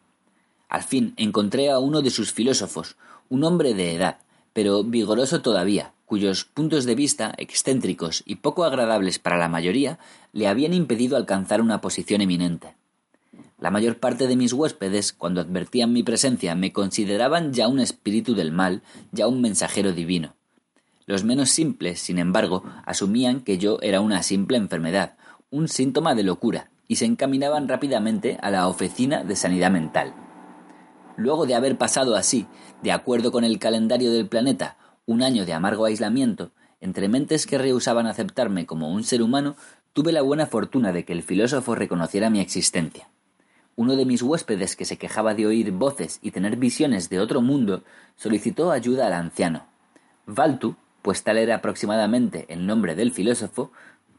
Al fin encontré a uno de sus filósofos, un hombre de edad, pero vigoroso todavía, cuyos puntos de vista, excéntricos y poco agradables para la mayoría, le habían impedido alcanzar una posición eminente. La mayor parte de mis huéspedes, cuando advertían mi presencia, me consideraban ya un espíritu del mal, ya un mensajero divino. Los menos simples, sin embargo, asumían que yo era una simple enfermedad, un síntoma de locura, y se encaminaban rápidamente a la oficina de sanidad mental. Luego de haber pasado así, de acuerdo con el calendario del planeta, un año de amargo aislamiento, entre mentes que rehusaban aceptarme como un ser humano, tuve la buena fortuna de que el filósofo reconociera mi existencia. Uno de mis huéspedes, que se quejaba de oír voces y tener visiones de otro mundo, solicitó ayuda al anciano. Valtu, pues tal era aproximadamente el nombre del filósofo,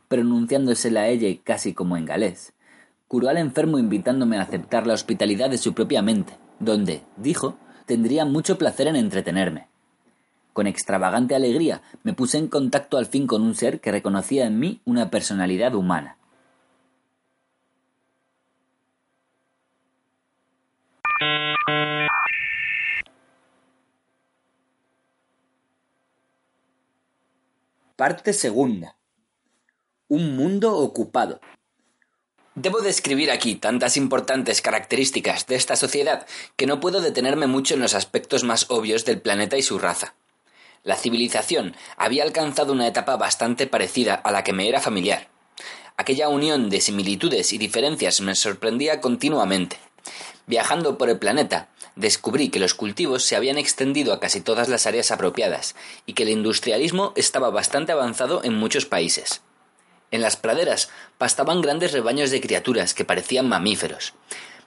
pronunciándosela a ella casi como en galés, curó al enfermo invitándome a aceptar la hospitalidad de su propia mente, donde, dijo, tendría mucho placer en entretenerme. Con extravagante alegría me puse en contacto al fin con un ser que reconocía en mí una personalidad humana. Parte segunda. Un mundo ocupado. Debo describir aquí tantas importantes características de esta sociedad que no puedo detenerme mucho en los aspectos más obvios del planeta y su raza. La civilización había alcanzado una etapa bastante parecida a la que me era familiar. Aquella unión de similitudes y diferencias me sorprendía continuamente. Viajando por el planeta, descubrí que los cultivos se habían extendido a casi todas las áreas apropiadas y que el industrialismo estaba bastante avanzado en muchos países. En las praderas pastaban grandes rebaños de criaturas que parecían mamíferos.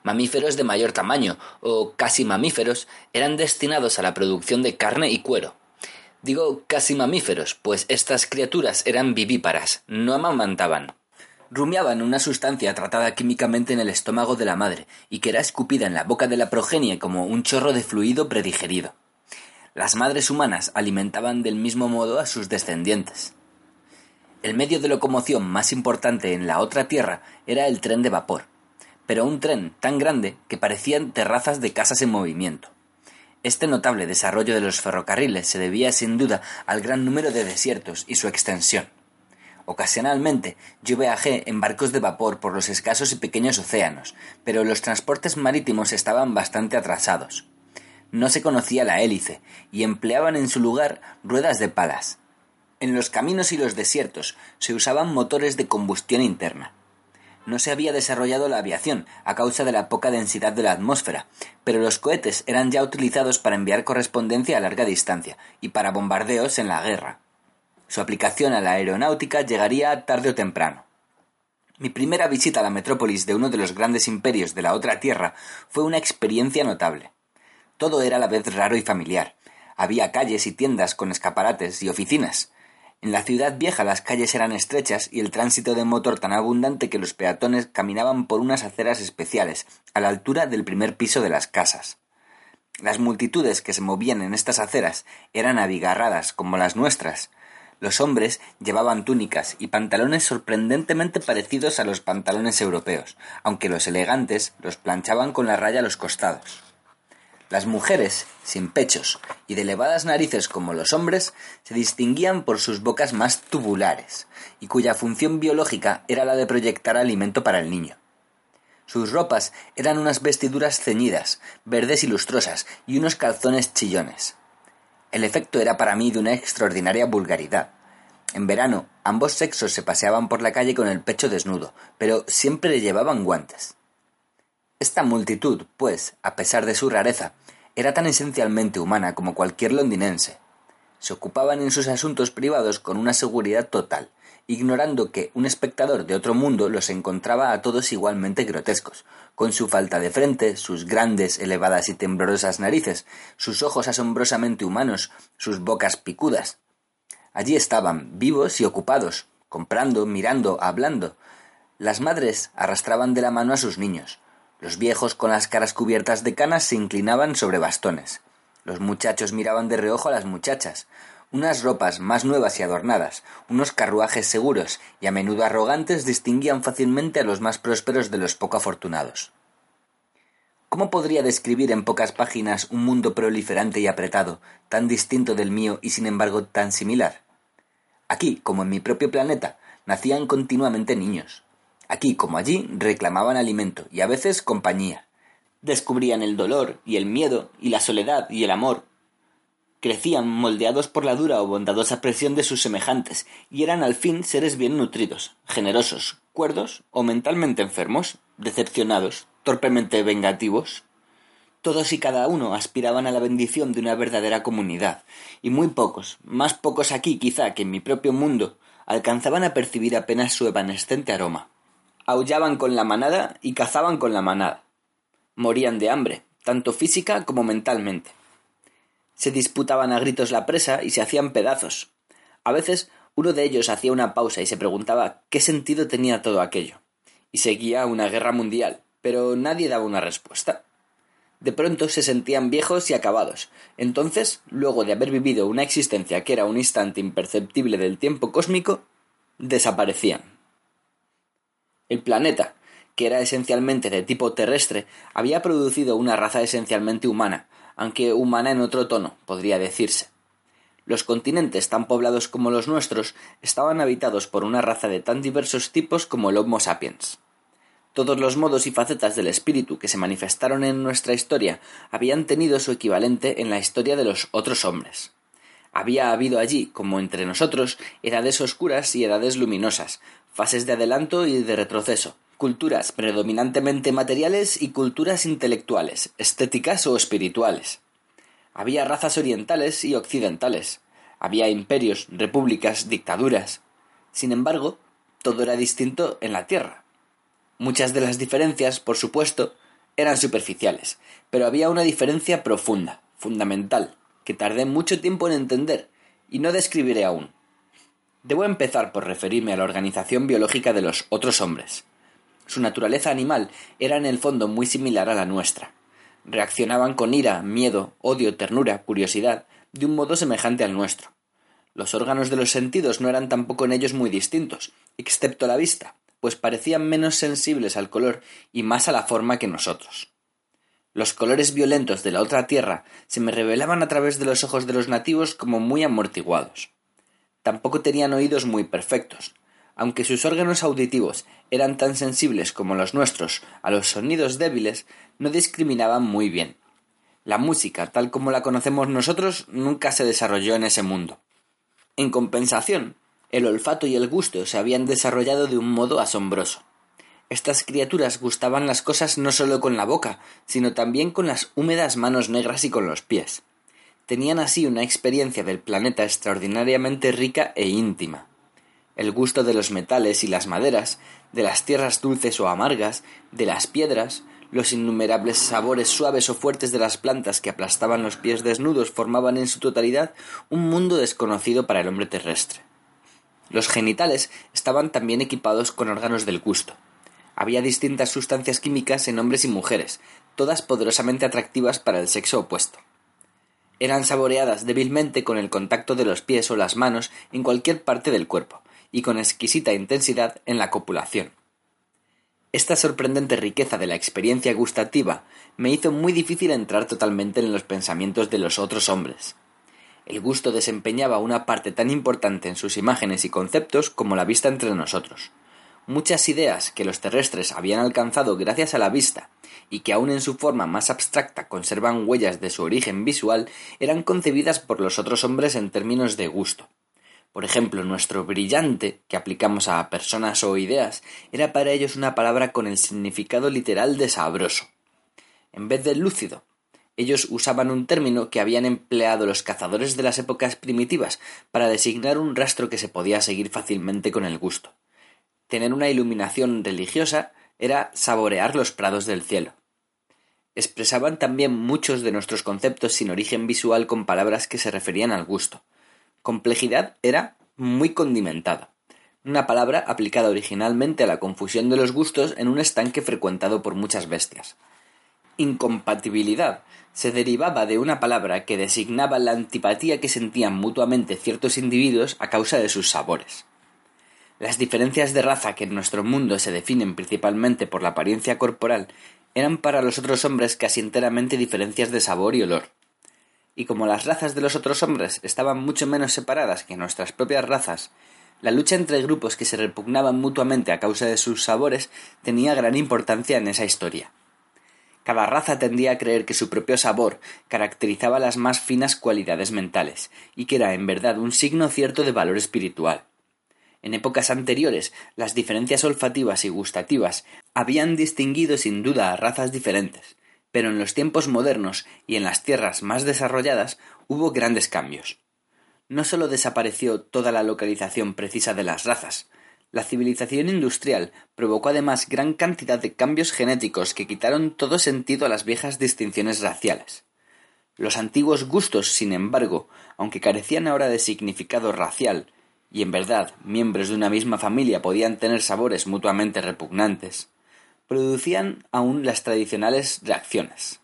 Mamíferos de mayor tamaño, o casi mamíferos, eran destinados a la producción de carne y cuero. Digo casi mamíferos, pues estas criaturas eran vivíparas, no amamantaban rumiaban una sustancia tratada químicamente en el estómago de la madre y que era escupida en la boca de la progenie como un chorro de fluido predigerido. Las madres humanas alimentaban del mismo modo a sus descendientes. El medio de locomoción más importante en la otra tierra era el tren de vapor, pero un tren tan grande que parecían terrazas de casas en movimiento. Este notable desarrollo de los ferrocarriles se debía sin duda al gran número de desiertos y su extensión. Ocasionalmente yo viajé en barcos de vapor por los escasos y pequeños océanos, pero los transportes marítimos estaban bastante atrasados. No se conocía la hélice, y empleaban en su lugar ruedas de palas. En los caminos y los desiertos se usaban motores de combustión interna. No se había desarrollado la aviación a causa de la poca densidad de la atmósfera, pero los cohetes eran ya utilizados para enviar correspondencia a larga distancia y para bombardeos en la guerra. Su aplicación a la aeronáutica llegaría tarde o temprano. Mi primera visita a la metrópolis de uno de los grandes imperios de la otra tierra fue una experiencia notable. Todo era a la vez raro y familiar. Había calles y tiendas con escaparates y oficinas. En la ciudad vieja las calles eran estrechas y el tránsito de motor tan abundante que los peatones caminaban por unas aceras especiales, a la altura del primer piso de las casas. Las multitudes que se movían en estas aceras eran abigarradas como las nuestras, los hombres llevaban túnicas y pantalones sorprendentemente parecidos a los pantalones europeos, aunque los elegantes los planchaban con la raya a los costados. Las mujeres, sin pechos y de elevadas narices como los hombres, se distinguían por sus bocas más tubulares, y cuya función biológica era la de proyectar alimento para el niño. Sus ropas eran unas vestiduras ceñidas, verdes y lustrosas, y unos calzones chillones. El efecto era para mí de una extraordinaria vulgaridad. En verano, ambos sexos se paseaban por la calle con el pecho desnudo, pero siempre llevaban guantes. Esta multitud, pues, a pesar de su rareza, era tan esencialmente humana como cualquier londinense. Se ocupaban en sus asuntos privados con una seguridad total, ignorando que un espectador de otro mundo los encontraba a todos igualmente grotescos, con su falta de frente, sus grandes, elevadas y temblorosas narices, sus ojos asombrosamente humanos, sus bocas picudas, Allí estaban, vivos y ocupados, comprando, mirando, hablando. Las madres arrastraban de la mano a sus niños. Los viejos con las caras cubiertas de canas se inclinaban sobre bastones. Los muchachos miraban de reojo a las muchachas. Unas ropas más nuevas y adornadas, unos carruajes seguros y a menudo arrogantes distinguían fácilmente a los más prósperos de los poco afortunados. ¿Cómo podría describir en pocas páginas un mundo proliferante y apretado, tan distinto del mío y sin embargo tan similar? Aquí, como en mi propio planeta, nacían continuamente niños. Aquí, como allí, reclamaban alimento y a veces compañía. Descubrían el dolor y el miedo y la soledad y el amor. Crecían moldeados por la dura o bondadosa presión de sus semejantes y eran al fin seres bien nutridos, generosos, cuerdos o mentalmente enfermos, decepcionados, torpemente vengativos. Todos y cada uno aspiraban a la bendición de una verdadera comunidad, y muy pocos, más pocos aquí quizá que en mi propio mundo, alcanzaban a percibir apenas su evanescente aroma. Aullaban con la manada y cazaban con la manada. Morían de hambre, tanto física como mentalmente. Se disputaban a gritos la presa y se hacían pedazos. A veces uno de ellos hacía una pausa y se preguntaba qué sentido tenía todo aquello. Y seguía una guerra mundial, pero nadie daba una respuesta. De pronto se sentían viejos y acabados. Entonces, luego de haber vivido una existencia que era un instante imperceptible del tiempo cósmico, desaparecían. El planeta, que era esencialmente de tipo terrestre, había producido una raza esencialmente humana, aunque humana en otro tono, podría decirse. Los continentes tan poblados como los nuestros estaban habitados por una raza de tan diversos tipos como el Homo sapiens. Todos los modos y facetas del espíritu que se manifestaron en nuestra historia habían tenido su equivalente en la historia de los otros hombres. Había habido allí, como entre nosotros, edades oscuras y edades luminosas, fases de adelanto y de retroceso, culturas predominantemente materiales y culturas intelectuales, estéticas o espirituales. Había razas orientales y occidentales, había imperios, repúblicas, dictaduras. Sin embargo, todo era distinto en la Tierra. Muchas de las diferencias, por supuesto, eran superficiales, pero había una diferencia profunda, fundamental, que tardé mucho tiempo en entender, y no describiré aún. Debo empezar por referirme a la organización biológica de los otros hombres. Su naturaleza animal era en el fondo muy similar a la nuestra. Reaccionaban con ira, miedo, odio, ternura, curiosidad, de un modo semejante al nuestro. Los órganos de los sentidos no eran tampoco en ellos muy distintos, excepto la vista, pues parecían menos sensibles al color y más a la forma que nosotros. Los colores violentos de la otra tierra se me revelaban a través de los ojos de los nativos como muy amortiguados. Tampoco tenían oídos muy perfectos. Aunque sus órganos auditivos eran tan sensibles como los nuestros a los sonidos débiles, no discriminaban muy bien. La música, tal como la conocemos nosotros, nunca se desarrolló en ese mundo. En compensación, el olfato y el gusto se habían desarrollado de un modo asombroso. Estas criaturas gustaban las cosas no solo con la boca, sino también con las húmedas manos negras y con los pies. Tenían así una experiencia del planeta extraordinariamente rica e íntima. El gusto de los metales y las maderas, de las tierras dulces o amargas, de las piedras, los innumerables sabores suaves o fuertes de las plantas que aplastaban los pies desnudos formaban en su totalidad un mundo desconocido para el hombre terrestre. Los genitales estaban también equipados con órganos del gusto. Había distintas sustancias químicas en hombres y mujeres, todas poderosamente atractivas para el sexo opuesto. Eran saboreadas débilmente con el contacto de los pies o las manos en cualquier parte del cuerpo, y con exquisita intensidad en la copulación. Esta sorprendente riqueza de la experiencia gustativa me hizo muy difícil entrar totalmente en los pensamientos de los otros hombres. El gusto desempeñaba una parte tan importante en sus imágenes y conceptos como la vista entre nosotros. muchas ideas que los terrestres habían alcanzado gracias a la vista y que aun en su forma más abstracta conservan huellas de su origen visual eran concebidas por los otros hombres en términos de gusto. Por ejemplo, nuestro brillante, que aplicamos a personas o ideas, era para ellos una palabra con el significado literal de sabroso. En vez de lúcido, ellos usaban un término que habían empleado los cazadores de las épocas primitivas para designar un rastro que se podía seguir fácilmente con el gusto. Tener una iluminación religiosa era saborear los prados del cielo. Expresaban también muchos de nuestros conceptos sin origen visual con palabras que se referían al gusto. Complejidad era muy condimentada, una palabra aplicada originalmente a la confusión de los gustos en un estanque frecuentado por muchas bestias. Incompatibilidad se derivaba de una palabra que designaba la antipatía que sentían mutuamente ciertos individuos a causa de sus sabores. Las diferencias de raza que en nuestro mundo se definen principalmente por la apariencia corporal eran para los otros hombres casi enteramente diferencias de sabor y olor. Y como las razas de los otros hombres estaban mucho menos separadas que nuestras propias razas, la lucha entre grupos que se repugnaban mutuamente a causa de sus sabores tenía gran importancia en esa historia. Cada raza tendía a creer que su propio sabor caracterizaba las más finas cualidades mentales, y que era en verdad un signo cierto de valor espiritual. En épocas anteriores, las diferencias olfativas y gustativas habían distinguido sin duda a razas diferentes, pero en los tiempos modernos y en las tierras más desarrolladas hubo grandes cambios. No sólo desapareció toda la localización precisa de las razas, la civilización industrial provocó además gran cantidad de cambios genéticos que quitaron todo sentido a las viejas distinciones raciales. Los antiguos gustos, sin embargo, aunque carecían ahora de significado racial, y en verdad miembros de una misma familia podían tener sabores mutuamente repugnantes, producían aún las tradicionales reacciones.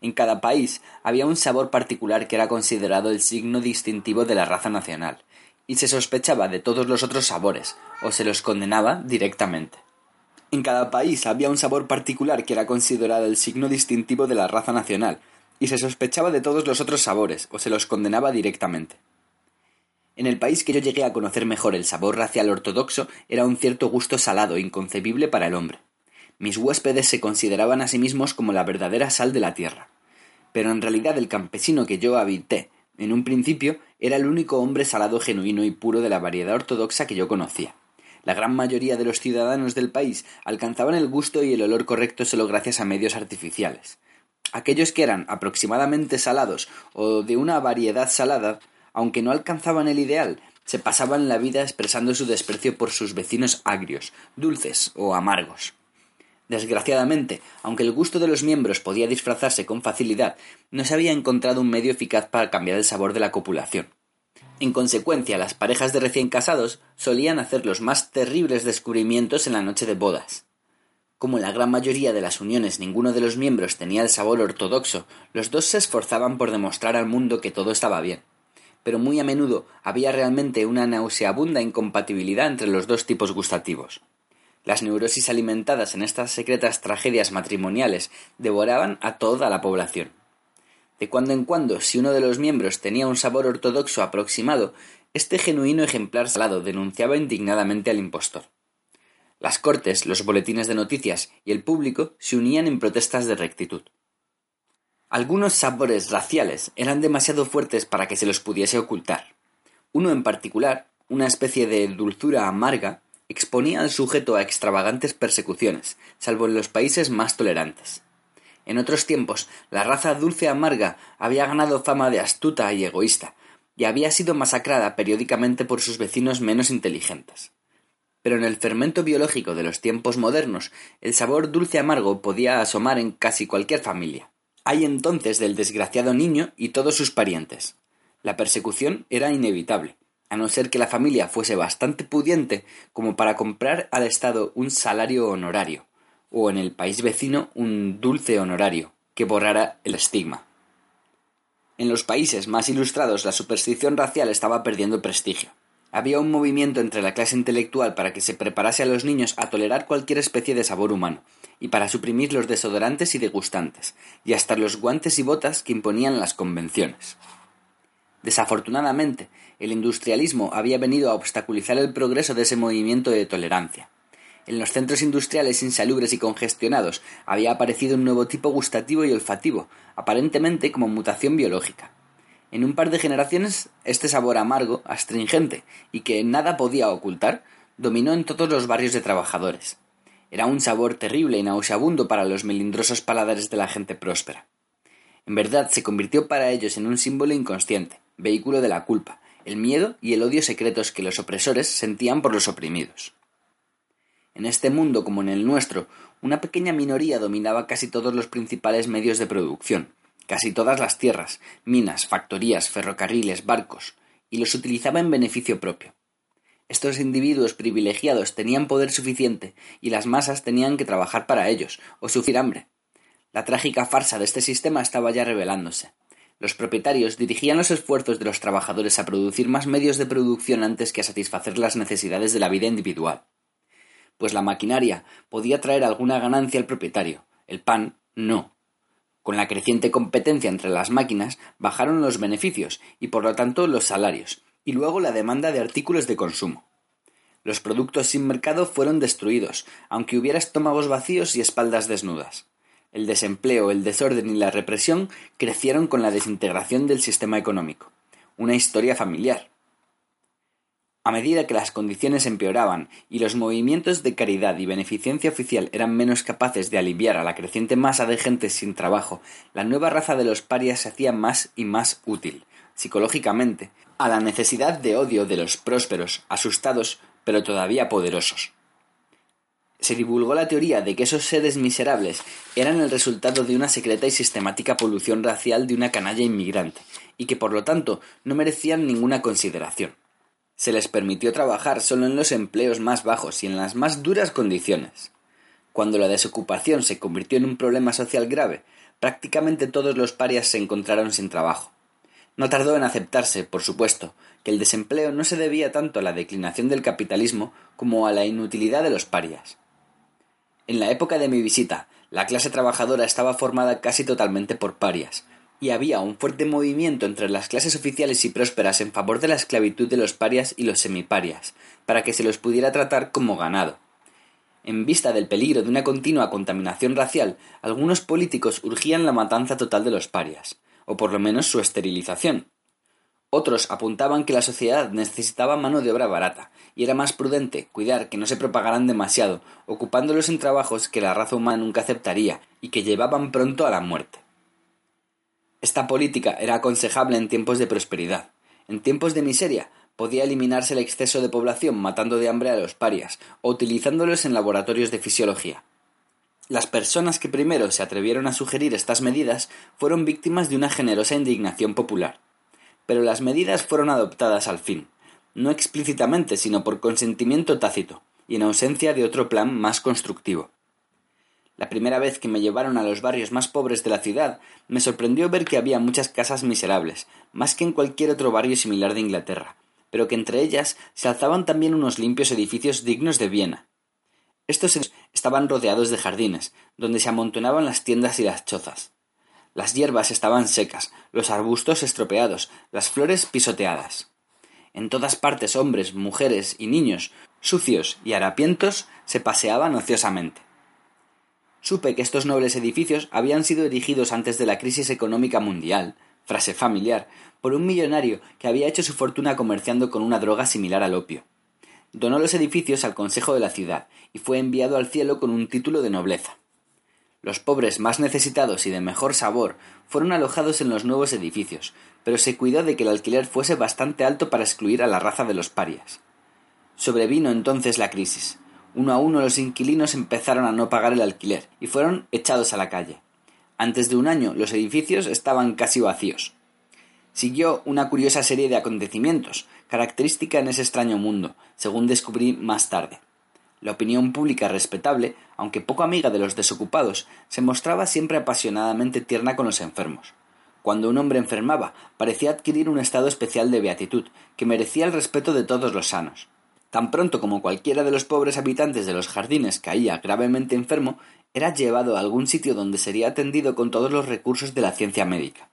En cada país había un sabor particular que era considerado el signo distintivo de la raza nacional, y se sospechaba de todos los otros sabores, o se los condenaba directamente. En cada país había un sabor particular que era considerado el signo distintivo de la raza nacional, y se sospechaba de todos los otros sabores, o se los condenaba directamente. En el país que yo llegué a conocer mejor el sabor racial ortodoxo era un cierto gusto salado inconcebible para el hombre. Mis huéspedes se consideraban a sí mismos como la verdadera sal de la tierra. Pero en realidad el campesino que yo habité en un principio era el único hombre salado genuino y puro de la variedad ortodoxa que yo conocía. La gran mayoría de los ciudadanos del país alcanzaban el gusto y el olor correcto solo gracias a medios artificiales. Aquellos que eran aproximadamente salados o de una variedad salada, aunque no alcanzaban el ideal, se pasaban la vida expresando su desprecio por sus vecinos agrios, dulces o amargos. Desgraciadamente, aunque el gusto de los miembros podía disfrazarse con facilidad, no se había encontrado un medio eficaz para cambiar el sabor de la copulación. En consecuencia, las parejas de recién casados solían hacer los más terribles descubrimientos en la noche de bodas. Como en la gran mayoría de las uniones ninguno de los miembros tenía el sabor ortodoxo, los dos se esforzaban por demostrar al mundo que todo estaba bien. Pero muy a menudo había realmente una nauseabunda incompatibilidad entre los dos tipos gustativos. Las neurosis alimentadas en estas secretas tragedias matrimoniales devoraban a toda la población. De cuando en cuando, si uno de los miembros tenía un sabor ortodoxo aproximado, este genuino ejemplar salado denunciaba indignadamente al impostor. Las cortes, los boletines de noticias y el público se unían en protestas de rectitud. Algunos sabores raciales eran demasiado fuertes para que se los pudiese ocultar. Uno en particular, una especie de dulzura amarga, exponía al sujeto a extravagantes persecuciones, salvo en los países más tolerantes. En otros tiempos, la raza dulce amarga había ganado fama de astuta y egoísta, y había sido masacrada periódicamente por sus vecinos menos inteligentes. Pero en el fermento biológico de los tiempos modernos, el sabor dulce amargo podía asomar en casi cualquier familia. Hay entonces del desgraciado niño y todos sus parientes. La persecución era inevitable, a no ser que la familia fuese bastante pudiente como para comprar al Estado un salario honorario, o en el país vecino un dulce honorario, que borrara el estigma. En los países más ilustrados la superstición racial estaba perdiendo prestigio. Había un movimiento entre la clase intelectual para que se preparase a los niños a tolerar cualquier especie de sabor humano, y para suprimir los desodorantes y degustantes, y hasta los guantes y botas que imponían las convenciones. Desafortunadamente, el industrialismo había venido a obstaculizar el progreso de ese movimiento de tolerancia. En los centros industriales insalubres y congestionados había aparecido un nuevo tipo gustativo y olfativo, aparentemente como mutación biológica. En un par de generaciones, este sabor amargo, astringente y que nada podía ocultar, dominó en todos los barrios de trabajadores. Era un sabor terrible y nauseabundo para los melindrosos paladares de la gente próspera. En verdad se convirtió para ellos en un símbolo inconsciente, vehículo de la culpa, el miedo y el odio secretos que los opresores sentían por los oprimidos. En este mundo como en el nuestro, una pequeña minoría dominaba casi todos los principales medios de producción, casi todas las tierras, minas, factorías, ferrocarriles, barcos, y los utilizaba en beneficio propio. Estos individuos privilegiados tenían poder suficiente y las masas tenían que trabajar para ellos o sufrir hambre. La trágica farsa de este sistema estaba ya revelándose. Los propietarios dirigían los esfuerzos de los trabajadores a producir más medios de producción antes que a satisfacer las necesidades de la vida individual. Pues la maquinaria podía traer alguna ganancia al propietario, el pan no. Con la creciente competencia entre las máquinas bajaron los beneficios y por lo tanto los salarios, y luego la demanda de artículos de consumo. Los productos sin mercado fueron destruidos, aunque hubiera estómagos vacíos y espaldas desnudas. El desempleo, el desorden y la represión crecieron con la desintegración del sistema económico. Una historia familiar. A medida que las condiciones empeoraban y los movimientos de caridad y beneficencia oficial eran menos capaces de aliviar a la creciente masa de gente sin trabajo, la nueva raza de los parias se hacía más y más útil, psicológicamente, a la necesidad de odio de los prósperos, asustados, pero todavía poderosos se divulgó la teoría de que esos seres miserables eran el resultado de una secreta y sistemática polución racial de una canalla inmigrante, y que por lo tanto no merecían ninguna consideración. Se les permitió trabajar solo en los empleos más bajos y en las más duras condiciones. Cuando la desocupación se convirtió en un problema social grave, prácticamente todos los parias se encontraron sin trabajo. No tardó en aceptarse, por supuesto, que el desempleo no se debía tanto a la declinación del capitalismo como a la inutilidad de los parias. En la época de mi visita, la clase trabajadora estaba formada casi totalmente por parias, y había un fuerte movimiento entre las clases oficiales y prósperas en favor de la esclavitud de los parias y los semiparias, para que se los pudiera tratar como ganado. En vista del peligro de una continua contaminación racial, algunos políticos urgían la matanza total de los parias, o por lo menos su esterilización, otros apuntaban que la sociedad necesitaba mano de obra barata, y era más prudente cuidar que no se propagaran demasiado, ocupándolos en trabajos que la raza humana nunca aceptaría y que llevaban pronto a la muerte. Esta política era aconsejable en tiempos de prosperidad. En tiempos de miseria podía eliminarse el exceso de población matando de hambre a los parias o utilizándolos en laboratorios de fisiología. Las personas que primero se atrevieron a sugerir estas medidas fueron víctimas de una generosa indignación popular pero las medidas fueron adoptadas al fin, no explícitamente, sino por consentimiento tácito, y en ausencia de otro plan más constructivo. La primera vez que me llevaron a los barrios más pobres de la ciudad, me sorprendió ver que había muchas casas miserables, más que en cualquier otro barrio similar de Inglaterra, pero que entre ellas se alzaban también unos limpios edificios dignos de Viena. Estos estaban rodeados de jardines, donde se amontonaban las tiendas y las chozas. Las hierbas estaban secas, los arbustos estropeados, las flores pisoteadas. En todas partes hombres, mujeres y niños, sucios y harapientos, se paseaban ociosamente. Supe que estos nobles edificios habían sido erigidos antes de la crisis económica mundial, frase familiar, por un millonario que había hecho su fortuna comerciando con una droga similar al opio. Donó los edificios al Consejo de la ciudad y fue enviado al cielo con un título de nobleza. Los pobres más necesitados y de mejor sabor fueron alojados en los nuevos edificios, pero se cuidó de que el alquiler fuese bastante alto para excluir a la raza de los parias. Sobrevino entonces la crisis. Uno a uno los inquilinos empezaron a no pagar el alquiler y fueron echados a la calle. Antes de un año los edificios estaban casi vacíos. Siguió una curiosa serie de acontecimientos, característica en ese extraño mundo, según descubrí más tarde. La opinión pública respetable, aunque poco amiga de los desocupados, se mostraba siempre apasionadamente tierna con los enfermos. Cuando un hombre enfermaba, parecía adquirir un estado especial de beatitud, que merecía el respeto de todos los sanos. Tan pronto como cualquiera de los pobres habitantes de los jardines caía gravemente enfermo, era llevado a algún sitio donde sería atendido con todos los recursos de la ciencia médica.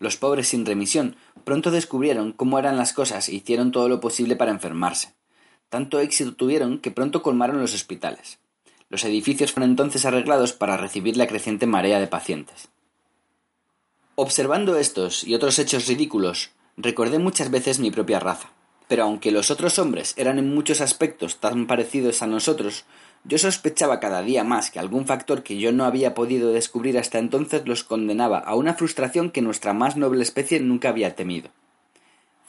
Los pobres sin remisión pronto descubrieron cómo eran las cosas e hicieron todo lo posible para enfermarse. Tanto éxito tuvieron que pronto colmaron los hospitales. Los edificios fueron entonces arreglados para recibir la creciente marea de pacientes. Observando estos y otros hechos ridículos, recordé muchas veces mi propia raza. Pero aunque los otros hombres eran en muchos aspectos tan parecidos a nosotros, yo sospechaba cada día más que algún factor que yo no había podido descubrir hasta entonces los condenaba a una frustración que nuestra más noble especie nunca había temido.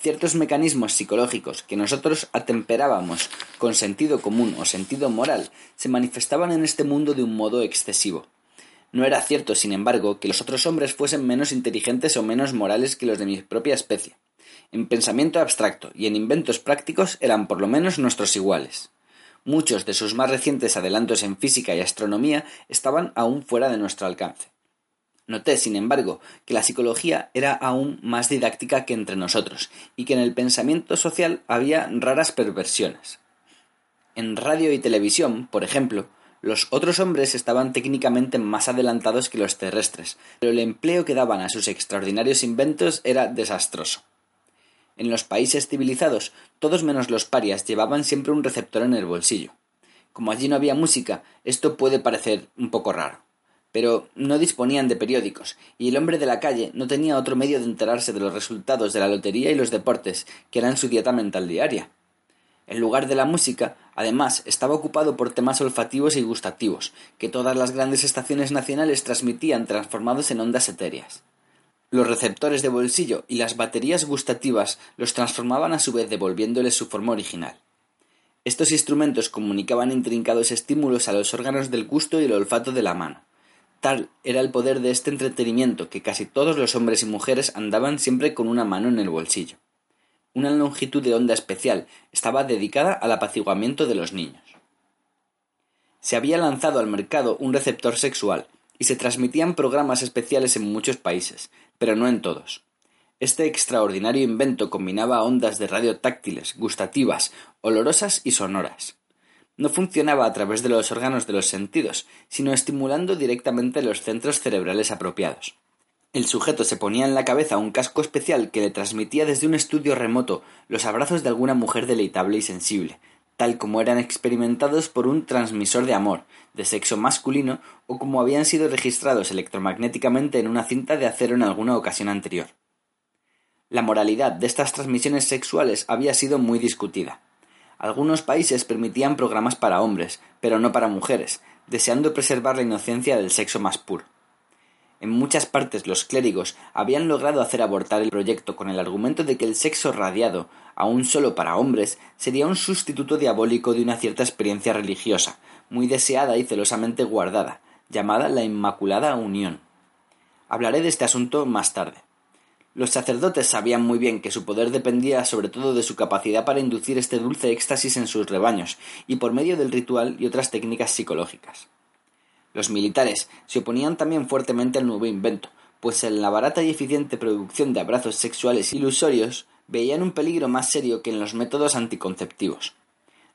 Ciertos mecanismos psicológicos que nosotros atemperábamos con sentido común o sentido moral se manifestaban en este mundo de un modo excesivo. No era cierto, sin embargo, que los otros hombres fuesen menos inteligentes o menos morales que los de mi propia especie. En pensamiento abstracto y en inventos prácticos eran por lo menos nuestros iguales. Muchos de sus más recientes adelantos en física y astronomía estaban aún fuera de nuestro alcance. Noté, sin embargo, que la psicología era aún más didáctica que entre nosotros, y que en el pensamiento social había raras perversiones. En radio y televisión, por ejemplo, los otros hombres estaban técnicamente más adelantados que los terrestres, pero el empleo que daban a sus extraordinarios inventos era desastroso. En los países civilizados, todos menos los parias llevaban siempre un receptor en el bolsillo. Como allí no había música, esto puede parecer un poco raro pero no disponían de periódicos, y el hombre de la calle no tenía otro medio de enterarse de los resultados de la lotería y los deportes, que eran su dieta mental diaria. El lugar de la música, además, estaba ocupado por temas olfativos y gustativos, que todas las grandes estaciones nacionales transmitían transformados en ondas etéreas. Los receptores de bolsillo y las baterías gustativas los transformaban a su vez devolviéndoles su forma original. Estos instrumentos comunicaban intrincados estímulos a los órganos del gusto y el olfato de la mano. Tal era el poder de este entretenimiento que casi todos los hombres y mujeres andaban siempre con una mano en el bolsillo. Una longitud de onda especial estaba dedicada al apaciguamiento de los niños. Se había lanzado al mercado un receptor sexual y se transmitían programas especiales en muchos países, pero no en todos. Este extraordinario invento combinaba ondas de radio táctiles, gustativas, olorosas y sonoras no funcionaba a través de los órganos de los sentidos, sino estimulando directamente los centros cerebrales apropiados. El sujeto se ponía en la cabeza un casco especial que le transmitía desde un estudio remoto los abrazos de alguna mujer deleitable y sensible, tal como eran experimentados por un transmisor de amor, de sexo masculino, o como habían sido registrados electromagnéticamente en una cinta de acero en alguna ocasión anterior. La moralidad de estas transmisiones sexuales había sido muy discutida. Algunos países permitían programas para hombres, pero no para mujeres, deseando preservar la inocencia del sexo más puro. En muchas partes los clérigos habían logrado hacer abortar el proyecto con el argumento de que el sexo radiado, aun solo para hombres, sería un sustituto diabólico de una cierta experiencia religiosa, muy deseada y celosamente guardada, llamada la Inmaculada Unión. Hablaré de este asunto más tarde. Los sacerdotes sabían muy bien que su poder dependía sobre todo de su capacidad para inducir este dulce éxtasis en sus rebaños, y por medio del ritual y otras técnicas psicológicas. Los militares se oponían también fuertemente al nuevo invento, pues en la barata y eficiente producción de abrazos sexuales ilusorios veían un peligro más serio que en los métodos anticonceptivos.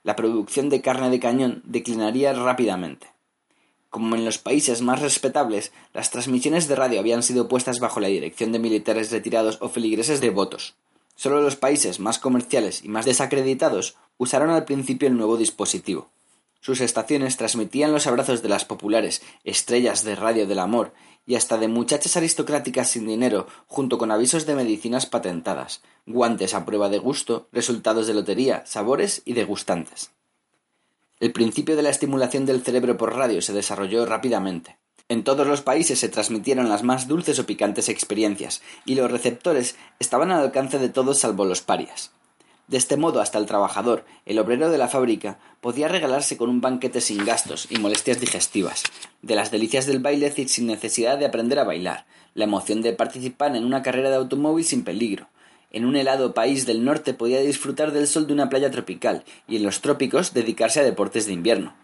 La producción de carne de cañón declinaría rápidamente. Como en los países más respetables, las transmisiones de radio habían sido puestas bajo la dirección de militares retirados o feligreses devotos. Solo los países más comerciales y más desacreditados usaron al principio el nuevo dispositivo. Sus estaciones transmitían los abrazos de las populares estrellas de radio del amor y hasta de muchachas aristocráticas sin dinero, junto con avisos de medicinas patentadas, guantes a prueba de gusto, resultados de lotería, sabores y degustantes. El principio de la estimulación del cerebro por radio se desarrolló rápidamente. En todos los países se transmitieron las más dulces o picantes experiencias, y los receptores estaban al alcance de todos salvo los parias. De este modo, hasta el trabajador, el obrero de la fábrica, podía regalarse con un banquete sin gastos y molestias digestivas, de las delicias del baile sin necesidad de aprender a bailar, la emoción de participar en una carrera de automóvil sin peligro, en un helado país del norte podía disfrutar del sol de una playa tropical y en los trópicos dedicarse a deportes de invierno.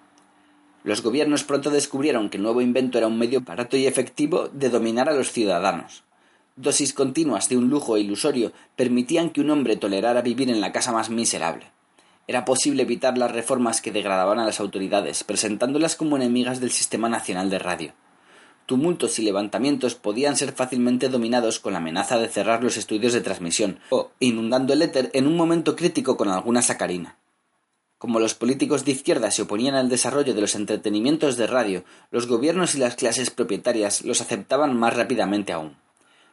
Los gobiernos pronto descubrieron que el nuevo invento era un medio barato y efectivo de dominar a los ciudadanos. Dosis continuas de un lujo ilusorio permitían que un hombre tolerara vivir en la casa más miserable. Era posible evitar las reformas que degradaban a las autoridades, presentándolas como enemigas del sistema nacional de radio tumultos y levantamientos podían ser fácilmente dominados con la amenaza de cerrar los estudios de transmisión o inundando el éter en un momento crítico con alguna sacarina. Como los políticos de izquierda se oponían al desarrollo de los entretenimientos de radio, los gobiernos y las clases propietarias los aceptaban más rápidamente aún.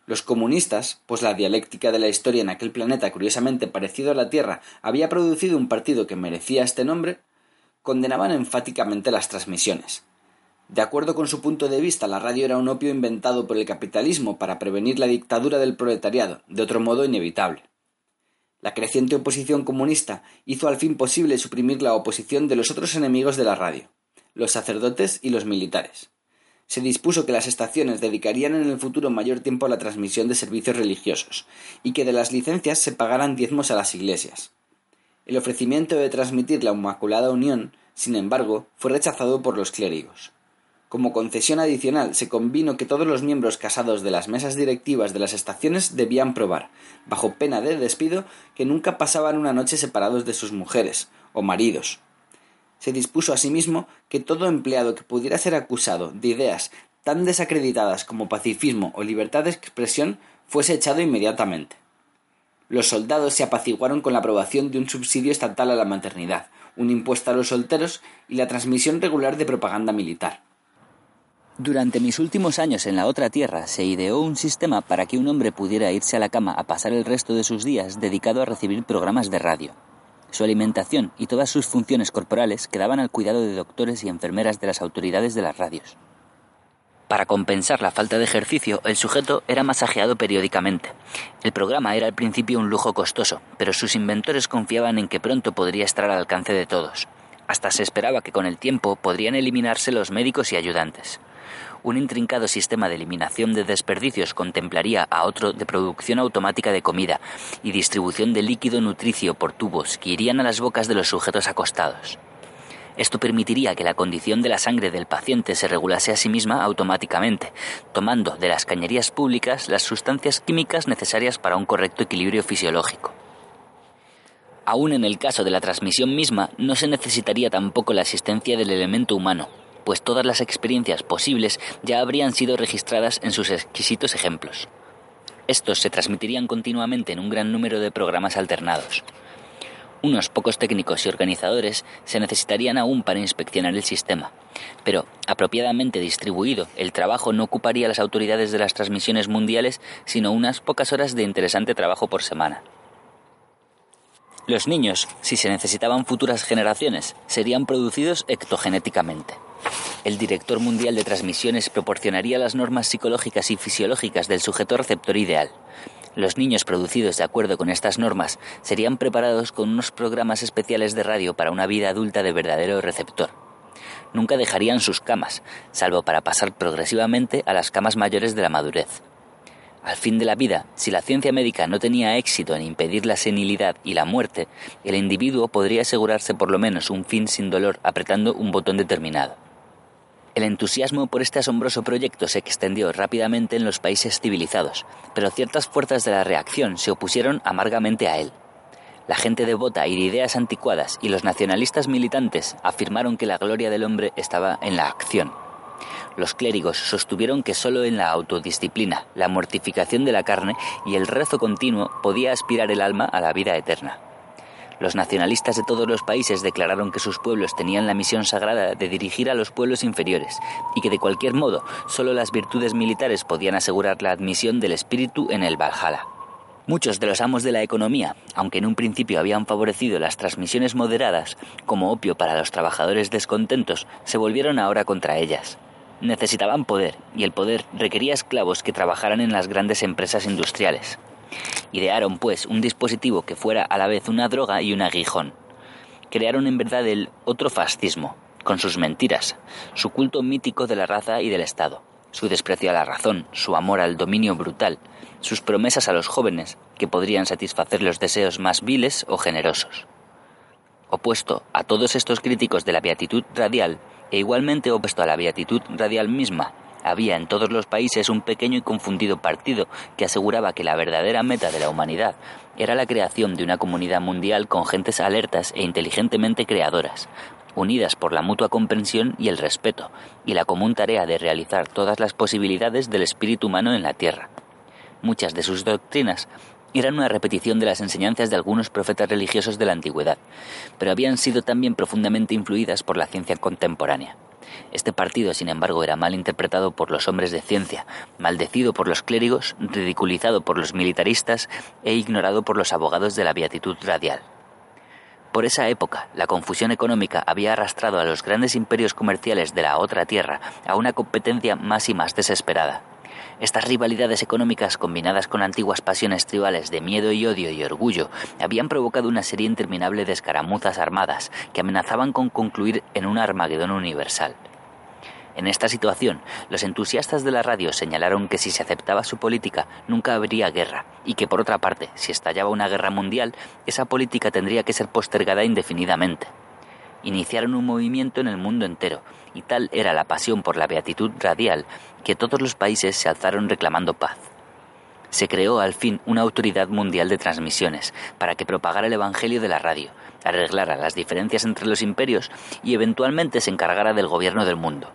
Los comunistas, pues la dialéctica de la historia en aquel planeta curiosamente parecido a la Tierra había producido un partido que merecía este nombre, condenaban enfáticamente las transmisiones. De acuerdo con su punto de vista, la radio era un opio inventado por el capitalismo para prevenir la dictadura del proletariado, de otro modo inevitable. La creciente oposición comunista hizo al fin posible suprimir la oposición de los otros enemigos de la radio, los sacerdotes y los militares. Se dispuso que las estaciones dedicarían en el futuro mayor tiempo a la transmisión de servicios religiosos y que de las licencias se pagaran diezmos a las iglesias. El ofrecimiento de transmitir la Inmaculada Unión, sin embargo, fue rechazado por los clérigos. Como concesión adicional, se convino que todos los miembros casados de las mesas directivas de las estaciones debían probar, bajo pena de despido, que nunca pasaban una noche separados de sus mujeres o maridos. Se dispuso asimismo que todo empleado que pudiera ser acusado de ideas tan desacreditadas como pacifismo o libertad de expresión fuese echado inmediatamente. Los soldados se apaciguaron con la aprobación de un subsidio estatal a la maternidad, un impuesto a los solteros y la transmisión regular de propaganda militar. Durante mis últimos años en la otra tierra se ideó un sistema para que un hombre pudiera irse a la cama a pasar el resto de sus días dedicado a recibir programas de radio. Su alimentación y todas sus funciones corporales quedaban al cuidado de doctores y enfermeras de las autoridades de las radios. Para compensar la falta de ejercicio, el sujeto era masajeado periódicamente. El programa era al principio un lujo costoso, pero sus inventores confiaban en que pronto podría estar al alcance de todos. Hasta se esperaba que con el tiempo podrían eliminarse los médicos y ayudantes un intrincado sistema de eliminación de desperdicios contemplaría a otro de producción automática de comida y distribución de líquido nutricio por tubos que irían a las bocas de los sujetos acostados. Esto permitiría que la condición de la sangre del paciente se regulase a sí misma automáticamente, tomando de las cañerías públicas las sustancias químicas necesarias para un correcto equilibrio fisiológico. Aún en el caso de la transmisión misma, no se necesitaría tampoco la asistencia del elemento humano, pues todas las experiencias posibles ya habrían sido registradas en sus exquisitos ejemplos. Estos se transmitirían continuamente en un gran número de programas alternados. Unos pocos técnicos y organizadores se necesitarían aún para inspeccionar el sistema, pero apropiadamente distribuido, el trabajo no ocuparía las autoridades de las transmisiones mundiales sino unas pocas horas de interesante trabajo por semana. Los niños, si se necesitaban futuras generaciones, serían producidos ectogenéticamente. El director mundial de transmisiones proporcionaría las normas psicológicas y fisiológicas del sujeto receptor ideal. Los niños producidos de acuerdo con estas normas serían preparados con unos programas especiales de radio para una vida adulta de verdadero receptor. Nunca dejarían sus camas, salvo para pasar progresivamente a las camas mayores de la madurez. Al fin de la vida, si la ciencia médica no tenía éxito en impedir la senilidad y la muerte, el individuo podría asegurarse por lo menos un fin sin dolor apretando un botón determinado. El entusiasmo por este asombroso proyecto se extendió rápidamente en los países civilizados, pero ciertas fuerzas de la reacción se opusieron amargamente a él. La gente devota y de ideas anticuadas y los nacionalistas militantes afirmaron que la gloria del hombre estaba en la acción. Los clérigos sostuvieron que sólo en la autodisciplina, la mortificación de la carne y el rezo continuo podía aspirar el alma a la vida eterna. Los nacionalistas de todos los países declararon que sus pueblos tenían la misión sagrada de dirigir a los pueblos inferiores y que de cualquier modo solo las virtudes militares podían asegurar la admisión del espíritu en el Valhalla. Muchos de los amos de la economía, aunque en un principio habían favorecido las transmisiones moderadas como opio para los trabajadores descontentos, se volvieron ahora contra ellas. Necesitaban poder, y el poder requería esclavos que trabajaran en las grandes empresas industriales. Idearon, pues, un dispositivo que fuera a la vez una droga y un aguijón. Crearon en verdad el otro fascismo, con sus mentiras, su culto mítico de la raza y del Estado, su desprecio a la razón, su amor al dominio brutal, sus promesas a los jóvenes, que podrían satisfacer los deseos más viles o generosos. Opuesto a todos estos críticos de la beatitud radial, e igualmente opuesto a la beatitud radial misma, había en todos los países un pequeño y confundido partido que aseguraba que la verdadera meta de la humanidad era la creación de una comunidad mundial con gentes alertas e inteligentemente creadoras, unidas por la mutua comprensión y el respeto, y la común tarea de realizar todas las posibilidades del espíritu humano en la Tierra. Muchas de sus doctrinas eran una repetición de las enseñanzas de algunos profetas religiosos de la antigüedad, pero habían sido también profundamente influidas por la ciencia contemporánea. Este partido, sin embargo, era mal interpretado por los hombres de ciencia, maldecido por los clérigos, ridiculizado por los militaristas e ignorado por los abogados de la beatitud radial. Por esa época, la confusión económica había arrastrado a los grandes imperios comerciales de la otra tierra a una competencia más y más desesperada. Estas rivalidades económicas combinadas con antiguas pasiones tribales de miedo y odio y orgullo habían provocado una serie interminable de escaramuzas armadas que amenazaban con concluir en un Armagedón universal. En esta situación, los entusiastas de la radio señalaron que si se aceptaba su política nunca habría guerra y que por otra parte, si estallaba una guerra mundial, esa política tendría que ser postergada indefinidamente. Iniciaron un movimiento en el mundo entero, y tal era la pasión por la beatitud radial que todos los países se alzaron reclamando paz. Se creó al fin una autoridad mundial de transmisiones para que propagara el Evangelio de la radio, arreglara las diferencias entre los imperios y eventualmente se encargara del gobierno del mundo.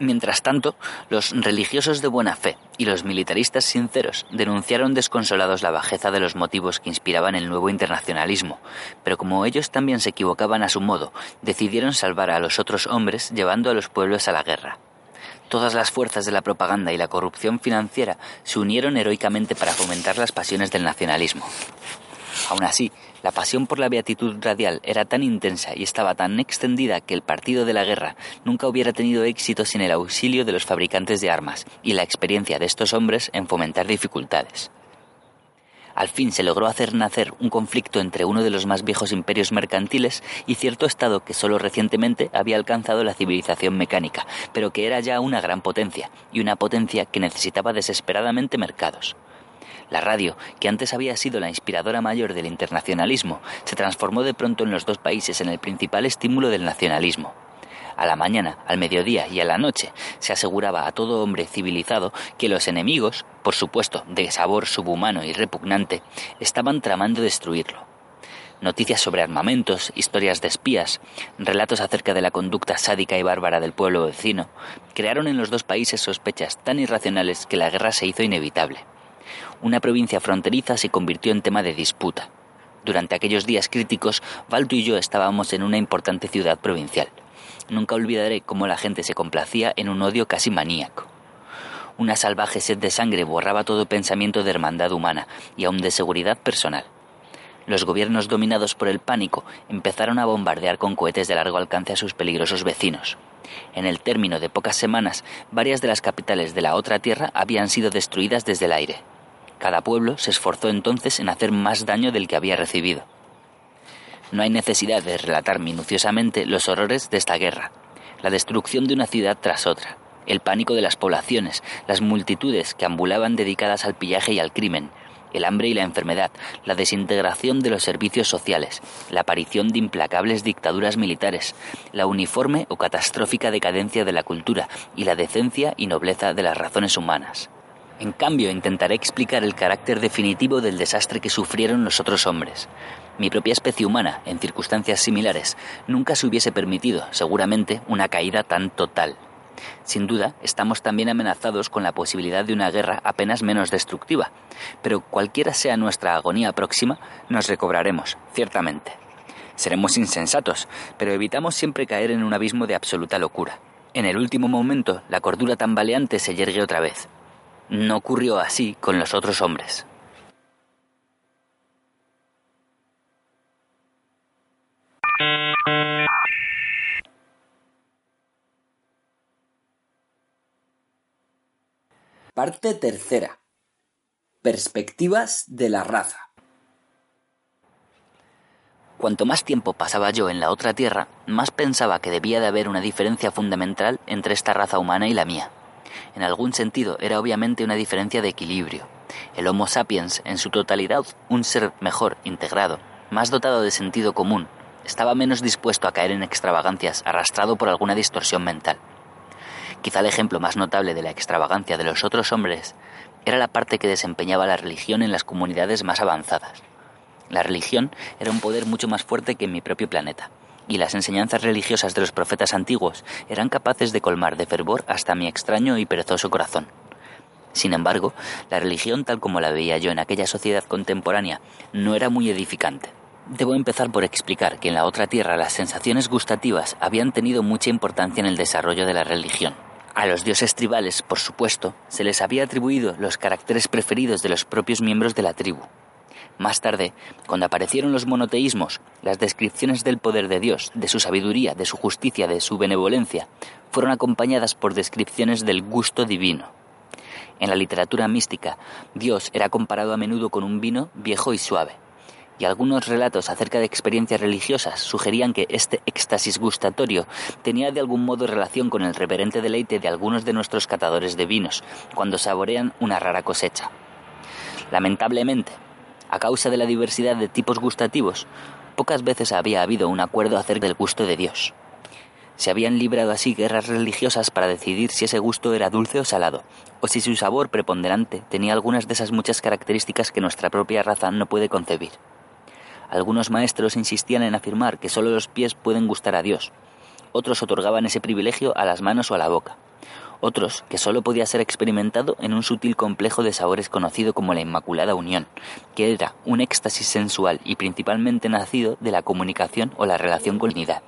Mientras tanto, los religiosos de buena fe y los militaristas sinceros denunciaron desconsolados la bajeza de los motivos que inspiraban el nuevo internacionalismo, pero como ellos también se equivocaban a su modo, decidieron salvar a los otros hombres llevando a los pueblos a la guerra. Todas las fuerzas de la propaganda y la corrupción financiera se unieron heroicamente para fomentar las pasiones del nacionalismo. Aún así, la pasión por la beatitud radial era tan intensa y estaba tan extendida que el partido de la guerra nunca hubiera tenido éxito sin el auxilio de los fabricantes de armas y la experiencia de estos hombres en fomentar dificultades. Al fin se logró hacer nacer un conflicto entre uno de los más viejos imperios mercantiles y cierto estado que solo recientemente había alcanzado la civilización mecánica, pero que era ya una gran potencia, y una potencia que necesitaba desesperadamente mercados. La radio, que antes había sido la inspiradora mayor del internacionalismo, se transformó de pronto en los dos países en el principal estímulo del nacionalismo. A la mañana, al mediodía y a la noche se aseguraba a todo hombre civilizado que los enemigos, por supuesto de sabor subhumano y repugnante, estaban tramando destruirlo. Noticias sobre armamentos, historias de espías, relatos acerca de la conducta sádica y bárbara del pueblo vecino, crearon en los dos países sospechas tan irracionales que la guerra se hizo inevitable una provincia fronteriza se convirtió en tema de disputa. Durante aquellos días críticos, Balto y yo estábamos en una importante ciudad provincial. Nunca olvidaré cómo la gente se complacía en un odio casi maníaco. Una salvaje sed de sangre borraba todo pensamiento de hermandad humana y aun de seguridad personal. Los gobiernos dominados por el pánico empezaron a bombardear con cohetes de largo alcance a sus peligrosos vecinos. En el término de pocas semanas, varias de las capitales de la otra tierra habían sido destruidas desde el aire. Cada pueblo se esforzó entonces en hacer más daño del que había recibido. No hay necesidad de relatar minuciosamente los horrores de esta guerra, la destrucción de una ciudad tras otra, el pánico de las poblaciones, las multitudes que ambulaban dedicadas al pillaje y al crimen, el hambre y la enfermedad, la desintegración de los servicios sociales, la aparición de implacables dictaduras militares, la uniforme o catastrófica decadencia de la cultura y la decencia y nobleza de las razones humanas. En cambio, intentaré explicar el carácter definitivo del desastre que sufrieron los otros hombres. Mi propia especie humana, en circunstancias similares, nunca se hubiese permitido, seguramente, una caída tan total. Sin duda, estamos también amenazados con la posibilidad de una guerra apenas menos destructiva, pero cualquiera sea nuestra agonía próxima, nos recobraremos, ciertamente. Seremos insensatos, pero evitamos siempre caer en un abismo de absoluta locura. En el último momento, la cordura tambaleante se yergue otra vez. No ocurrió así con los otros hombres. Parte tercera. Perspectivas de la raza. Cuanto más tiempo pasaba yo en la otra tierra, más pensaba que debía de haber una diferencia fundamental entre esta raza humana y la mía. En algún sentido era obviamente una diferencia de equilibrio. El Homo sapiens, en su totalidad, un ser mejor, integrado, más dotado de sentido común, estaba menos dispuesto a caer en extravagancias, arrastrado por alguna distorsión mental. Quizá el ejemplo más notable de la extravagancia de los otros hombres era la parte que desempeñaba la religión en las comunidades más avanzadas. La religión era un poder mucho más fuerte que en mi propio planeta, y las enseñanzas religiosas de los profetas antiguos eran capaces de colmar de fervor hasta mi extraño y perezoso corazón. Sin embargo, la religión tal como la veía yo en aquella sociedad contemporánea no era muy edificante. Debo empezar por explicar que en la otra tierra las sensaciones gustativas habían tenido mucha importancia en el desarrollo de la religión. A los dioses tribales, por supuesto, se les había atribuido los caracteres preferidos de los propios miembros de la tribu. Más tarde, cuando aparecieron los monoteísmos, las descripciones del poder de Dios, de su sabiduría, de su justicia, de su benevolencia, fueron acompañadas por descripciones del gusto divino. En la literatura mística, Dios era comparado a menudo con un vino viejo y suave, y algunos relatos acerca de experiencias religiosas sugerían que este éxtasis gustatorio tenía de algún modo relación con el reverente deleite de algunos de nuestros catadores de vinos cuando saborean una rara cosecha. Lamentablemente, a causa de la diversidad de tipos gustativos, pocas veces había habido un acuerdo acerca del gusto de Dios. Se habían librado así guerras religiosas para decidir si ese gusto era dulce o salado, o si su sabor preponderante tenía algunas de esas muchas características que nuestra propia raza no puede concebir. Algunos maestros insistían en afirmar que solo los pies pueden gustar a Dios. Otros otorgaban ese privilegio a las manos o a la boca. Otros que solo podía ser experimentado en un sutil complejo de sabores conocido como la Inmaculada Unión, que era un éxtasis sensual y principalmente nacido de la comunicación o la relación con la unidad.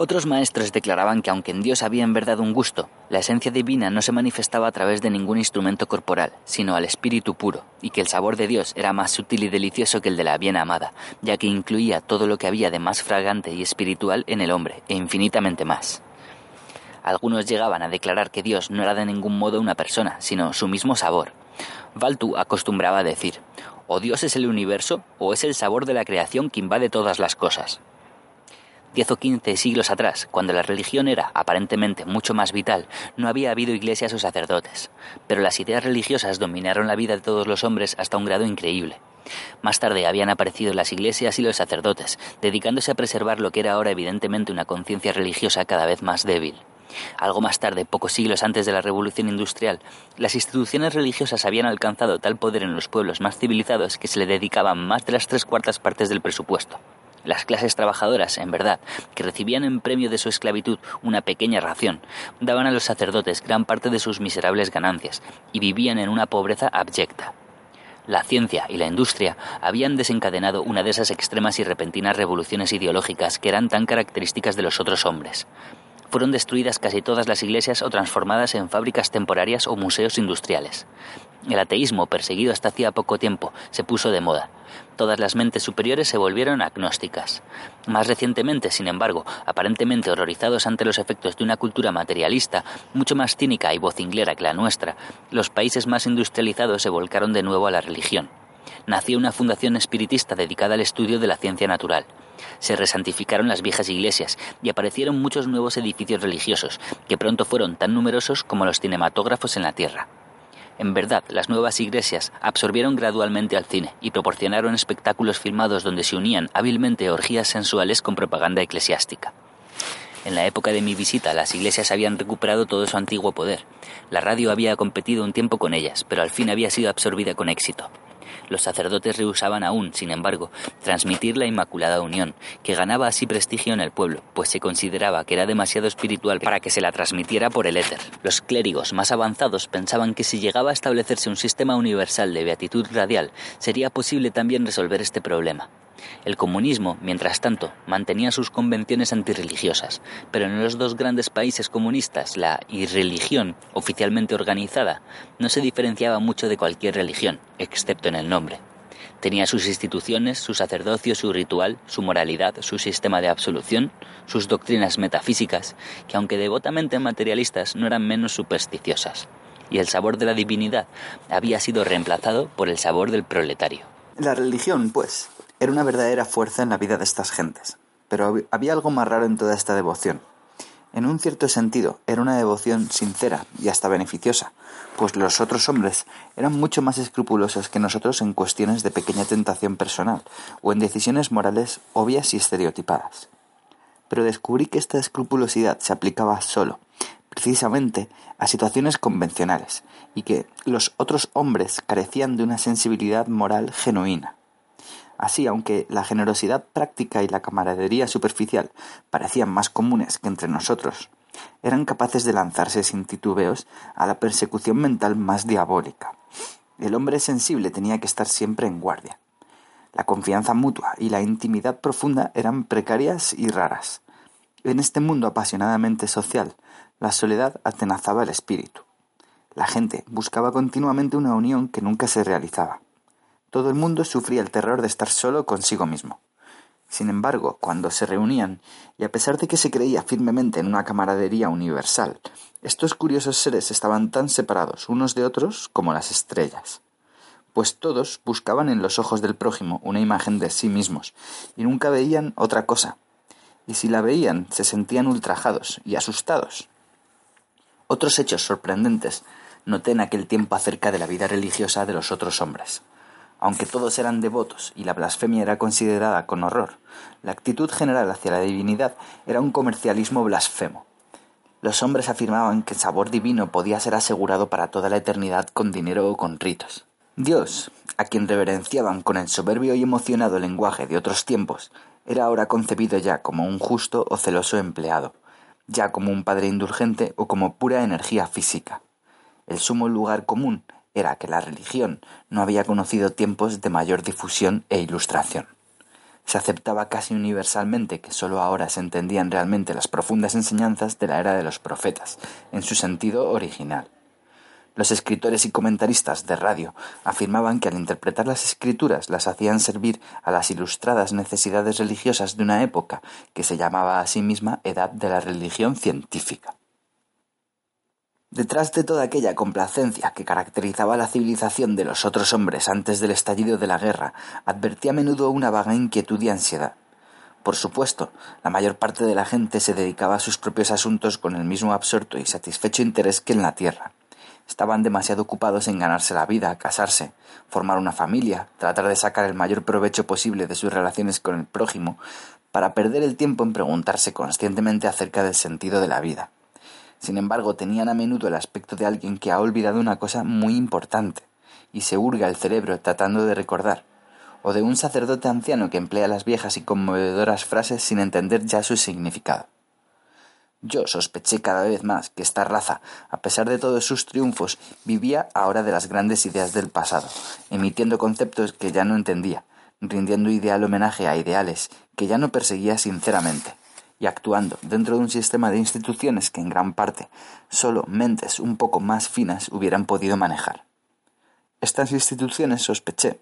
Otros maestros declaraban que aunque en Dios había en verdad un gusto, la esencia divina no se manifestaba a través de ningún instrumento corporal, sino al espíritu puro, y que el sabor de Dios era más sutil y delicioso que el de la bien amada, ya que incluía todo lo que había de más fragante y espiritual en el hombre, e infinitamente más. Algunos llegaban a declarar que Dios no era de ningún modo una persona, sino su mismo sabor. Valtu acostumbraba a decir, o Dios es el universo, o es el sabor de la creación que invade todas las cosas. Diez o quince siglos atrás, cuando la religión era aparentemente mucho más vital, no había habido iglesias o sacerdotes, pero las ideas religiosas dominaron la vida de todos los hombres hasta un grado increíble. Más tarde habían aparecido las iglesias y los sacerdotes, dedicándose a preservar lo que era ahora evidentemente una conciencia religiosa cada vez más débil. Algo más tarde, pocos siglos antes de la Revolución Industrial, las instituciones religiosas habían alcanzado tal poder en los pueblos más civilizados que se le dedicaban más de las tres cuartas partes del presupuesto. Las clases trabajadoras, en verdad, que recibían en premio de su esclavitud una pequeña ración, daban a los sacerdotes gran parte de sus miserables ganancias y vivían en una pobreza abyecta. La ciencia y la industria habían desencadenado una de esas extremas y repentinas revoluciones ideológicas que eran tan características de los otros hombres fueron destruidas casi todas las iglesias o transformadas en fábricas temporarias o museos industriales. El ateísmo, perseguido hasta hacía poco tiempo, se puso de moda. Todas las mentes superiores se volvieron agnósticas. Más recientemente, sin embargo, aparentemente horrorizados ante los efectos de una cultura materialista, mucho más cínica y vocinglera que la nuestra, los países más industrializados se volcaron de nuevo a la religión nació una fundación espiritista dedicada al estudio de la ciencia natural. Se resantificaron las viejas iglesias y aparecieron muchos nuevos edificios religiosos, que pronto fueron tan numerosos como los cinematógrafos en la Tierra. En verdad, las nuevas iglesias absorbieron gradualmente al cine y proporcionaron espectáculos filmados donde se unían hábilmente orgías sensuales con propaganda eclesiástica. En la época de mi visita, las iglesias habían recuperado todo su antiguo poder. La radio había competido un tiempo con ellas, pero al fin había sido absorbida con éxito. Los sacerdotes rehusaban aún, sin embargo, transmitir la Inmaculada Unión, que ganaba así prestigio en el pueblo, pues se consideraba que era demasiado espiritual para que se la transmitiera por el éter. Los clérigos más avanzados pensaban que si llegaba a establecerse un sistema universal de beatitud radial, sería posible también resolver este problema. El comunismo, mientras tanto, mantenía sus convenciones antirreligiosas, pero en los dos grandes países comunistas la irreligión, oficialmente organizada, no se diferenciaba mucho de cualquier religión, excepto en el nombre. Tenía sus instituciones, su sacerdocio, su ritual, su moralidad, su sistema de absolución, sus doctrinas metafísicas, que aunque devotamente materialistas no eran menos supersticiosas. Y el sabor de la divinidad había sido reemplazado por el sabor del proletario. La religión, pues, era una verdadera fuerza en la vida de estas gentes. Pero había algo más raro en toda esta devoción. En un cierto sentido, era una devoción sincera y hasta beneficiosa, pues los otros hombres eran mucho más escrupulosos que nosotros en cuestiones de pequeña tentación personal o en decisiones morales obvias y estereotipadas. Pero descubrí que esta escrupulosidad se aplicaba solo, precisamente, a situaciones convencionales, y que los otros hombres carecían de una sensibilidad moral genuina. Así, aunque la generosidad práctica y la camaradería superficial parecían más comunes que entre nosotros, eran capaces de lanzarse sin titubeos a la persecución mental más diabólica. El hombre sensible tenía que estar siempre en guardia. La confianza mutua y la intimidad profunda eran precarias y raras. En este mundo apasionadamente social, la soledad atenazaba el espíritu. La gente buscaba continuamente una unión que nunca se realizaba. Todo el mundo sufría el terror de estar solo consigo mismo. Sin embargo, cuando se reunían, y a pesar de que se creía firmemente en una camaradería universal, estos curiosos seres estaban tan separados unos de otros como las estrellas, pues todos buscaban en los ojos del prójimo una imagen de sí mismos, y nunca veían otra cosa, y si la veían se sentían ultrajados y asustados. Otros hechos sorprendentes noté en aquel tiempo acerca de la vida religiosa de los otros hombres. Aunque todos eran devotos y la blasfemia era considerada con horror, la actitud general hacia la divinidad era un comercialismo blasfemo. Los hombres afirmaban que el sabor divino podía ser asegurado para toda la eternidad con dinero o con ritos. Dios, a quien reverenciaban con el soberbio y emocionado lenguaje de otros tiempos, era ahora concebido ya como un justo o celoso empleado, ya como un padre indulgente o como pura energía física. El sumo lugar común era que la religión no había conocido tiempos de mayor difusión e ilustración. Se aceptaba casi universalmente que sólo ahora se entendían realmente las profundas enseñanzas de la era de los profetas, en su sentido original. Los escritores y comentaristas de radio afirmaban que al interpretar las escrituras las hacían servir a las ilustradas necesidades religiosas de una época que se llamaba a sí misma Edad de la Religión Científica. Detrás de toda aquella complacencia que caracterizaba la civilización de los otros hombres antes del estallido de la guerra, advertía a menudo una vaga inquietud y ansiedad. Por supuesto, la mayor parte de la gente se dedicaba a sus propios asuntos con el mismo absorto y satisfecho interés que en la tierra. Estaban demasiado ocupados en ganarse la vida, casarse, formar una familia, tratar de sacar el mayor provecho posible de sus relaciones con el prójimo, para perder el tiempo en preguntarse conscientemente acerca del sentido de la vida. Sin embargo, tenían a menudo el aspecto de alguien que ha olvidado una cosa muy importante y se hurga el cerebro tratando de recordar, o de un sacerdote anciano que emplea las viejas y conmovedoras frases sin entender ya su significado. Yo sospeché cada vez más que esta raza, a pesar de todos sus triunfos, vivía ahora de las grandes ideas del pasado, emitiendo conceptos que ya no entendía, rindiendo ideal homenaje a ideales que ya no perseguía sinceramente y actuando dentro de un sistema de instituciones que en gran parte solo mentes un poco más finas hubieran podido manejar. Estas instituciones, sospeché,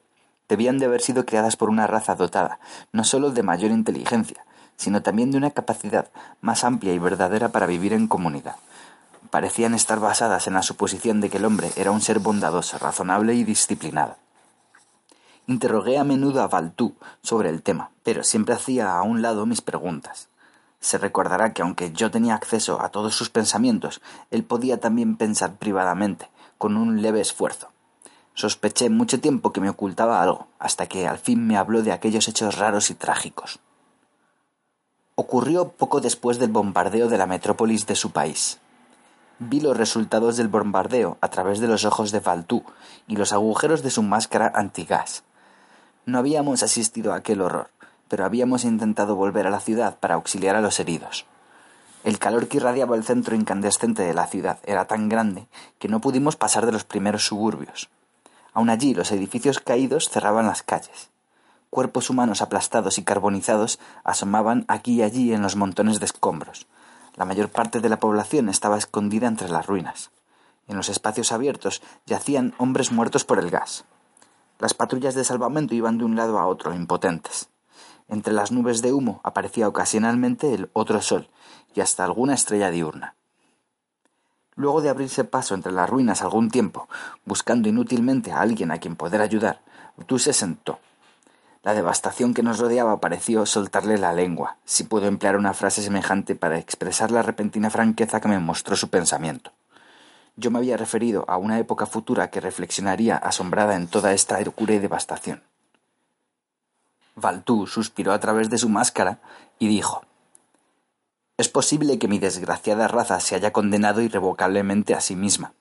debían de haber sido creadas por una raza dotada no sólo de mayor inteligencia, sino también de una capacidad más amplia y verdadera para vivir en comunidad. Parecían estar basadas en la suposición de que el hombre era un ser bondadoso, razonable y disciplinado. Interrogué a menudo a Valtú sobre el tema, pero siempre hacía a un lado mis preguntas. Se recordará que aunque yo tenía acceso a todos sus pensamientos, él podía también pensar privadamente, con un leve esfuerzo. Sospeché mucho tiempo que me ocultaba algo, hasta que al fin me habló de aquellos hechos raros y trágicos. Ocurrió poco después del bombardeo de la metrópolis de su país. Vi los resultados del bombardeo a través de los ojos de Faltú y los agujeros de su máscara antigás. No habíamos asistido a aquel horror, pero habíamos intentado volver a la ciudad para auxiliar a los heridos. El calor que irradiaba el centro incandescente de la ciudad era tan grande que no pudimos pasar de los primeros suburbios. Aun allí los edificios caídos cerraban las calles. Cuerpos humanos aplastados y carbonizados asomaban aquí y allí en los montones de escombros. La mayor parte de la población estaba escondida entre las ruinas. En los espacios abiertos yacían hombres muertos por el gas. Las patrullas de salvamento iban de un lado a otro, impotentes. Entre las nubes de humo aparecía ocasionalmente el otro sol y hasta alguna estrella diurna. Luego de abrirse paso entre las ruinas algún tiempo, buscando inútilmente a alguien a quien poder ayudar, tú se sentó. La devastación que nos rodeaba pareció soltarle la lengua, si puedo emplear una frase semejante para expresar la repentina franqueza que me mostró su pensamiento. Yo me había referido a una época futura que reflexionaría asombrada en toda esta locura y devastación. Valtú suspiró a través de su máscara y dijo Es posible que mi desgraciada raza se haya condenado irrevocablemente a sí misma.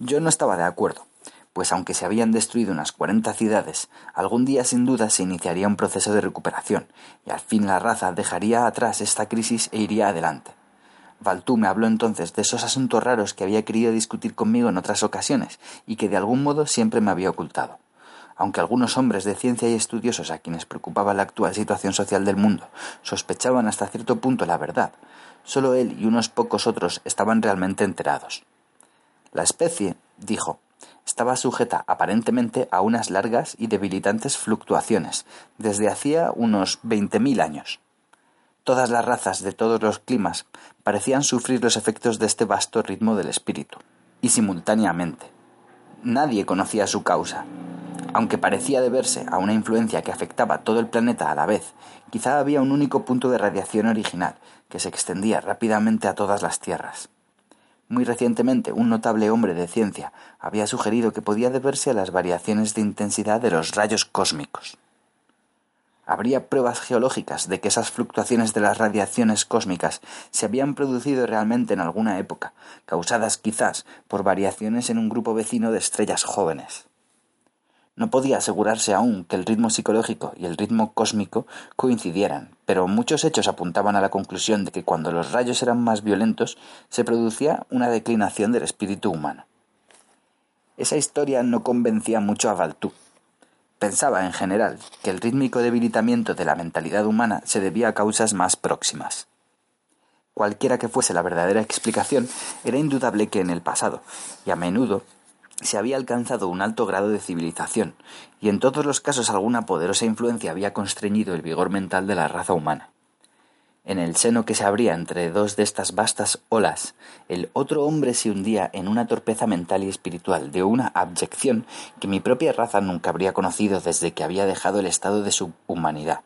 Yo no estaba de acuerdo, pues aunque se habían destruido unas cuarenta ciudades, algún día sin duda se iniciaría un proceso de recuperación, y al fin la raza dejaría atrás esta crisis e iría adelante. Valtú me habló entonces de esos asuntos raros que había querido discutir conmigo en otras ocasiones y que de algún modo siempre me había ocultado. Aunque algunos hombres de ciencia y estudiosos a quienes preocupaba la actual situación social del mundo sospechaban hasta cierto punto la verdad, solo él y unos pocos otros estaban realmente enterados. La especie, dijo, estaba sujeta aparentemente a unas largas y debilitantes fluctuaciones desde hacía unos veinte mil años. Todas las razas de todos los climas parecían sufrir los efectos de este vasto ritmo del espíritu, y simultáneamente. Nadie conocía su causa. Aunque parecía deberse a una influencia que afectaba todo el planeta a la vez, quizá había un único punto de radiación original que se extendía rápidamente a todas las tierras. Muy recientemente, un notable hombre de ciencia había sugerido que podía deberse a las variaciones de intensidad de los rayos cósmicos. Habría pruebas geológicas de que esas fluctuaciones de las radiaciones cósmicas se habían producido realmente en alguna época, causadas quizás por variaciones en un grupo vecino de estrellas jóvenes. No podía asegurarse aún que el ritmo psicológico y el ritmo cósmico coincidieran, pero muchos hechos apuntaban a la conclusión de que cuando los rayos eran más violentos se producía una declinación del espíritu humano. Esa historia no convencía mucho a Valtú. Pensaba, en general, que el rítmico debilitamiento de la mentalidad humana se debía a causas más próximas. Cualquiera que fuese la verdadera explicación, era indudable que en el pasado, y a menudo se había alcanzado un alto grado de civilización, y en todos los casos alguna poderosa influencia había constreñido el vigor mental de la raza humana. En el seno que se abría entre dos de estas vastas olas, el otro hombre se hundía en una torpeza mental y espiritual, de una abyección que mi propia raza nunca habría conocido desde que había dejado el estado de su humanidad.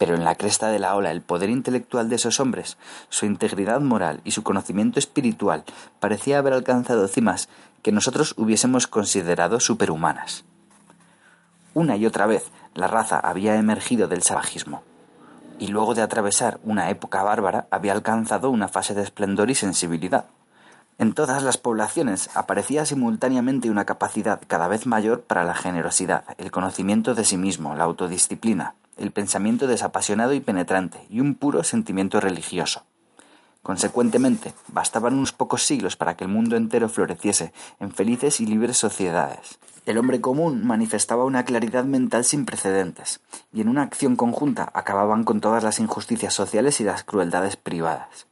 Pero en la cresta de la ola el poder intelectual de esos hombres, su integridad moral y su conocimiento espiritual parecía haber alcanzado cimas que nosotros hubiésemos considerado superhumanas. Una y otra vez la raza había emergido del salvajismo, y luego de atravesar una época bárbara había alcanzado una fase de esplendor y sensibilidad. En todas las poblaciones aparecía simultáneamente una capacidad cada vez mayor para la generosidad, el conocimiento de sí mismo, la autodisciplina, el pensamiento desapasionado y penetrante, y un puro sentimiento religioso. Consecuentemente, bastaban unos pocos siglos para que el mundo entero floreciese en felices y libres sociedades. El hombre común manifestaba una claridad mental sin precedentes, y en una acción conjunta acababan con todas las injusticias sociales y las crueldades privadas.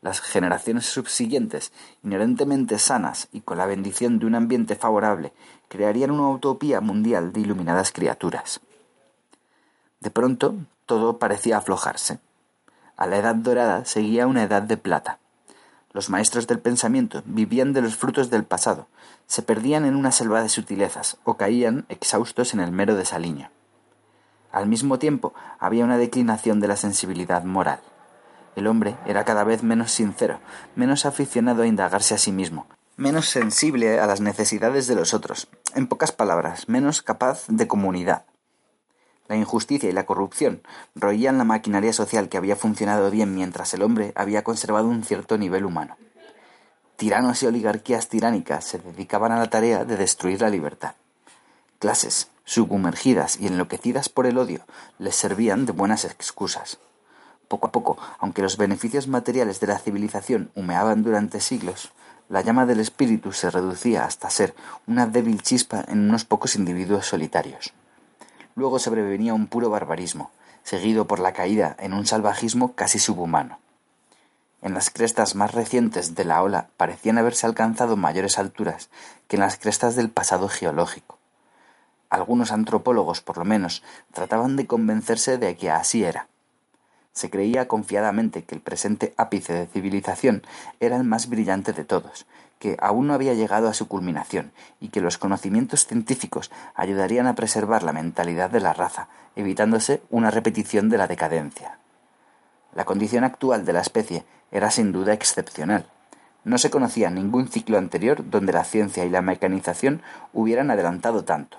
Las generaciones subsiguientes, inherentemente sanas y con la bendición de un ambiente favorable, crearían una utopía mundial de iluminadas criaturas. De pronto, todo parecía aflojarse. A la edad dorada seguía una edad de plata. Los maestros del pensamiento vivían de los frutos del pasado, se perdían en una selva de sutilezas o caían exhaustos en el mero desaliño. Al mismo tiempo había una declinación de la sensibilidad moral. El hombre era cada vez menos sincero, menos aficionado a indagarse a sí mismo, menos sensible a las necesidades de los otros, en pocas palabras, menos capaz de comunidad. La injusticia y la corrupción roían la maquinaria social que había funcionado bien mientras el hombre había conservado un cierto nivel humano. Tiranos y oligarquías tiránicas se dedicaban a la tarea de destruir la libertad. Clases, submergidas y enloquecidas por el odio, les servían de buenas excusas. Poco a poco, aunque los beneficios materiales de la civilización humeaban durante siglos, la llama del espíritu se reducía hasta ser una débil chispa en unos pocos individuos solitarios. Luego sobrevenía un puro barbarismo, seguido por la caída en un salvajismo casi subhumano. En las crestas más recientes de la ola parecían haberse alcanzado mayores alturas que en las crestas del pasado geológico. Algunos antropólogos, por lo menos, trataban de convencerse de que así era. Se creía confiadamente que el presente ápice de civilización era el más brillante de todos, que aún no había llegado a su culminación y que los conocimientos científicos ayudarían a preservar la mentalidad de la raza, evitándose una repetición de la decadencia. La condición actual de la especie era sin duda excepcional. No se conocía ningún ciclo anterior donde la ciencia y la mecanización hubieran adelantado tanto.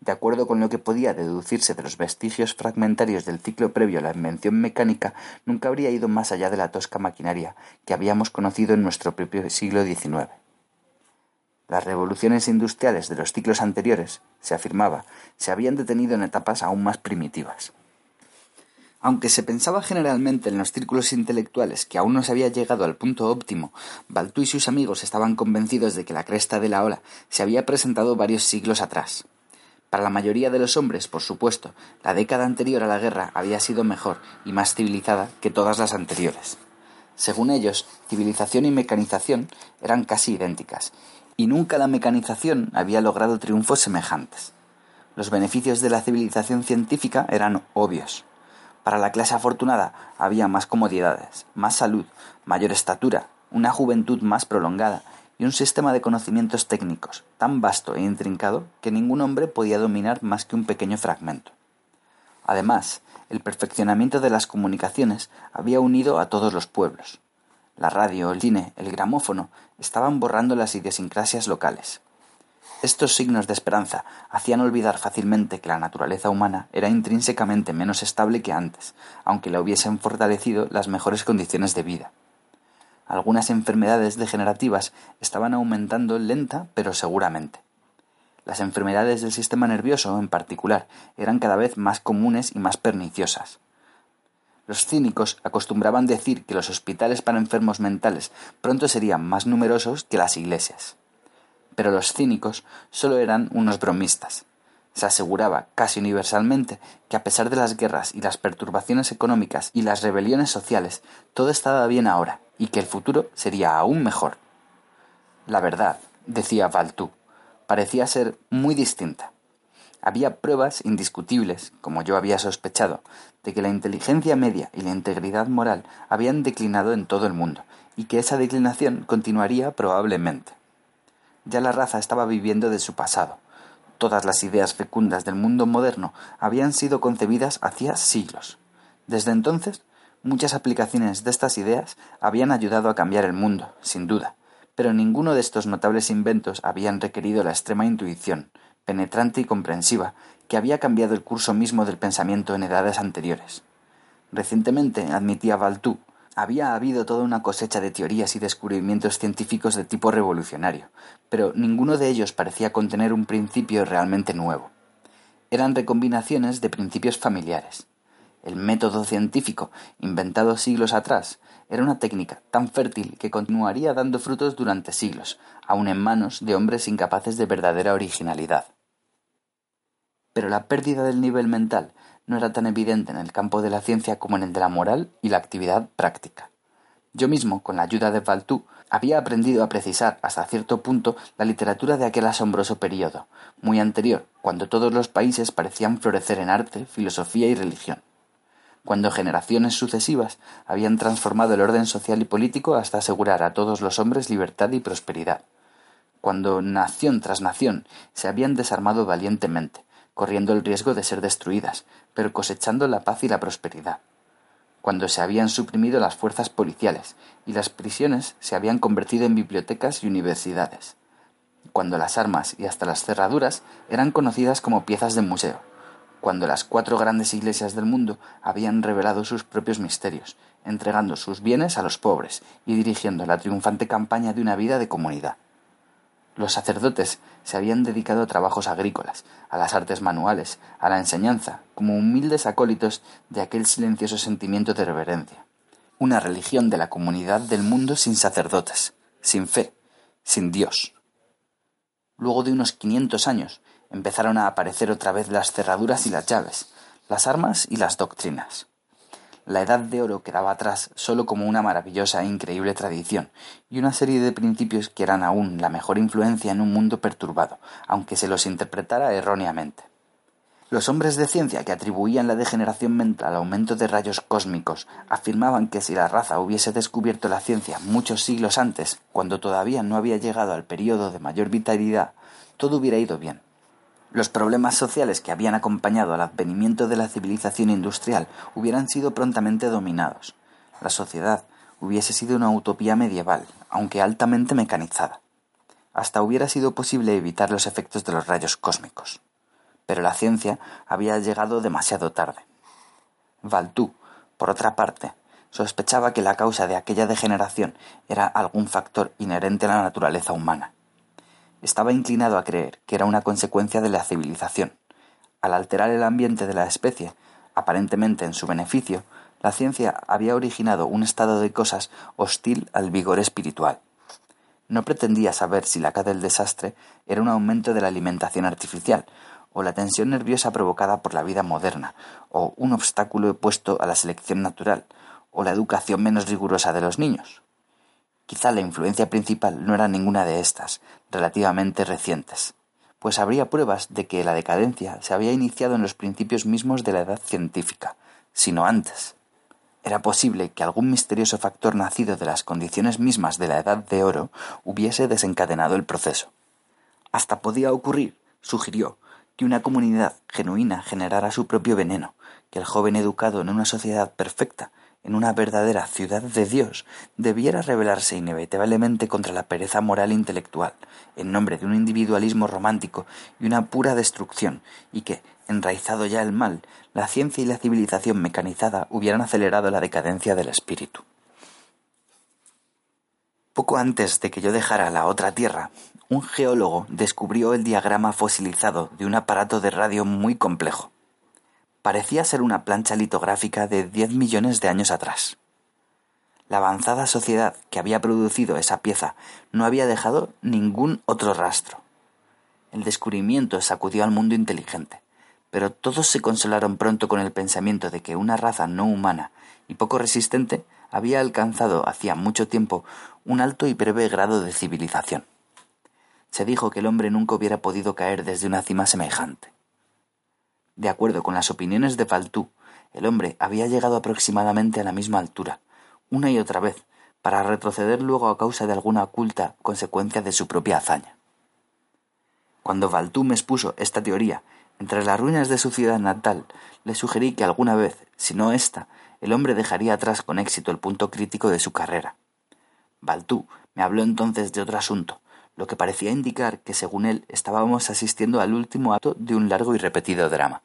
De acuerdo con lo que podía deducirse de los vestigios fragmentarios del ciclo previo a la invención mecánica, nunca habría ido más allá de la tosca maquinaria que habíamos conocido en nuestro propio siglo XIX. Las revoluciones industriales de los ciclos anteriores, se afirmaba, se habían detenido en etapas aún más primitivas. Aunque se pensaba generalmente en los círculos intelectuales que aún no se había llegado al punto óptimo, Baltú y sus amigos estaban convencidos de que la cresta de la ola se había presentado varios siglos atrás. Para la mayoría de los hombres, por supuesto, la década anterior a la guerra había sido mejor y más civilizada que todas las anteriores. Según ellos, civilización y mecanización eran casi idénticas, y nunca la mecanización había logrado triunfos semejantes. Los beneficios de la civilización científica eran obvios. Para la clase afortunada había más comodidades, más salud, mayor estatura, una juventud más prolongada y un sistema de conocimientos técnicos tan vasto e intrincado que ningún hombre podía dominar más que un pequeño fragmento. Además, el perfeccionamiento de las comunicaciones había unido a todos los pueblos. La radio, el cine, el gramófono estaban borrando las idiosincrasias locales. Estos signos de esperanza hacían olvidar fácilmente que la naturaleza humana era intrínsecamente menos estable que antes, aunque la hubiesen fortalecido las mejores condiciones de vida. Algunas enfermedades degenerativas estaban aumentando lenta pero seguramente. Las enfermedades del sistema nervioso, en particular, eran cada vez más comunes y más perniciosas. Los cínicos acostumbraban decir que los hospitales para enfermos mentales pronto serían más numerosos que las iglesias. Pero los cínicos solo eran unos bromistas. Se aseguraba casi universalmente que a pesar de las guerras y las perturbaciones económicas y las rebeliones sociales, todo estaba bien ahora y que el futuro sería aún mejor. La verdad, decía Valtú, parecía ser muy distinta. Había pruebas indiscutibles, como yo había sospechado, de que la inteligencia media y la integridad moral habían declinado en todo el mundo, y que esa declinación continuaría probablemente. Ya la raza estaba viviendo de su pasado. Todas las ideas fecundas del mundo moderno habían sido concebidas hacía siglos. Desde entonces, muchas aplicaciones de estas ideas habían ayudado a cambiar el mundo, sin duda, pero ninguno de estos notables inventos habían requerido la extrema intuición, penetrante y comprensiva, que había cambiado el curso mismo del pensamiento en edades anteriores. Recientemente, admitía Valtú, había habido toda una cosecha de teorías y descubrimientos científicos de tipo revolucionario, pero ninguno de ellos parecía contener un principio realmente nuevo. Eran recombinaciones de principios familiares. El método científico, inventado siglos atrás, era una técnica tan fértil que continuaría dando frutos durante siglos, aun en manos de hombres incapaces de verdadera originalidad. Pero la pérdida del nivel mental no era tan evidente en el campo de la ciencia como en el de la moral y la actividad práctica. Yo mismo, con la ayuda de Valtú, había aprendido a precisar hasta cierto punto la literatura de aquel asombroso período, muy anterior, cuando todos los países parecían florecer en arte, filosofía y religión cuando generaciones sucesivas habían transformado el orden social y político hasta asegurar a todos los hombres libertad y prosperidad, cuando nación tras nación se habían desarmado valientemente, corriendo el riesgo de ser destruidas, pero cosechando la paz y la prosperidad, cuando se habían suprimido las fuerzas policiales y las prisiones se habían convertido en bibliotecas y universidades, cuando las armas y hasta las cerraduras eran conocidas como piezas de museo, cuando las cuatro grandes iglesias del mundo habían revelado sus propios misterios, entregando sus bienes a los pobres y dirigiendo la triunfante campaña de una vida de comunidad. Los sacerdotes se habían dedicado a trabajos agrícolas, a las artes manuales, a la enseñanza, como humildes acólitos de aquel silencioso sentimiento de reverencia. Una religión de la comunidad del mundo sin sacerdotes, sin fe, sin Dios. Luego de unos quinientos años, empezaron a aparecer otra vez las cerraduras y las llaves, las armas y las doctrinas. La edad de oro quedaba atrás solo como una maravillosa e increíble tradición y una serie de principios que eran aún la mejor influencia en un mundo perturbado, aunque se los interpretara erróneamente. Los hombres de ciencia que atribuían la degeneración mental al aumento de rayos cósmicos afirmaban que si la raza hubiese descubierto la ciencia muchos siglos antes, cuando todavía no había llegado al período de mayor vitalidad, todo hubiera ido bien. Los problemas sociales que habían acompañado al advenimiento de la civilización industrial hubieran sido prontamente dominados. La sociedad hubiese sido una utopía medieval, aunque altamente mecanizada. Hasta hubiera sido posible evitar los efectos de los rayos cósmicos. Pero la ciencia había llegado demasiado tarde. Valtú, por otra parte, sospechaba que la causa de aquella degeneración era algún factor inherente a la naturaleza humana estaba inclinado a creer que era una consecuencia de la civilización. Al alterar el ambiente de la especie, Aparentemente en su beneficio, la ciencia había originado un estado de cosas hostil al vigor espiritual. No pretendía saber si la causa del desastre era un aumento de la alimentación artificial, o la tensión nerviosa provocada por la vida moderna, o un obstáculo opuesto a la selección natural, o la educación menos rigurosa de los niños. Quizá la influencia principal no era ninguna de estas, relativamente recientes, pues habría pruebas de que la decadencia se había iniciado en los principios mismos de la edad científica, sino antes. Era posible que algún misterioso factor nacido de las condiciones mismas de la Edad de Oro hubiese desencadenado el proceso. Hasta podía ocurrir, sugirió, que una comunidad genuina generara su propio veneno, que el joven educado en una sociedad perfecta, en una verdadera ciudad de Dios, debiera rebelarse inevitablemente contra la pereza moral e intelectual, en nombre de un individualismo romántico y una pura destrucción, y que, enraizado ya el mal, la ciencia y la civilización mecanizada hubieran acelerado la decadencia del espíritu. Poco antes de que yo dejara la otra Tierra, un geólogo descubrió el diagrama fosilizado de un aparato de radio muy complejo. Parecía ser una plancha litográfica de diez millones de años atrás. La avanzada sociedad que había producido esa pieza no había dejado ningún otro rastro. El descubrimiento sacudió al mundo inteligente pero todos se consolaron pronto con el pensamiento de que una raza no humana y poco resistente había alcanzado hacía mucho tiempo un alto y breve grado de civilización. Se dijo que el hombre nunca hubiera podido caer desde una cima semejante. De acuerdo con las opiniones de Faltú, el hombre había llegado aproximadamente a la misma altura, una y otra vez, para retroceder luego a causa de alguna oculta consecuencia de su propia hazaña. Cuando Valtú me expuso esta teoría entre las ruinas de su ciudad natal, le sugerí que alguna vez, si no ésta, el hombre dejaría atrás con éxito el punto crítico de su carrera. Baltú me habló entonces de otro asunto, lo que parecía indicar que, según él, estábamos asistiendo al último acto de un largo y repetido drama.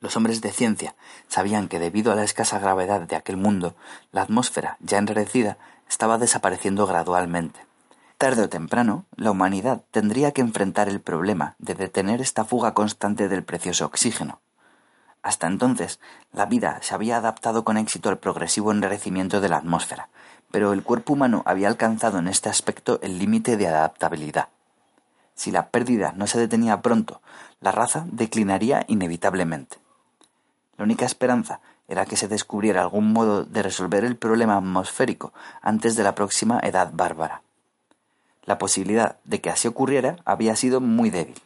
Los hombres de ciencia sabían que debido a la escasa gravedad de aquel mundo, la atmósfera, ya enrarecida, estaba desapareciendo gradualmente. Tarde o temprano, la humanidad tendría que enfrentar el problema de detener esta fuga constante del precioso oxígeno. Hasta entonces, la vida se había adaptado con éxito al progresivo enrarecimiento de la atmósfera, pero el cuerpo humano había alcanzado en este aspecto el límite de adaptabilidad. Si la pérdida no se detenía pronto, la raza declinaría inevitablemente. La única esperanza era que se descubriera algún modo de resolver el problema atmosférico antes de la próxima edad bárbara. La posibilidad de que así ocurriera había sido muy débil.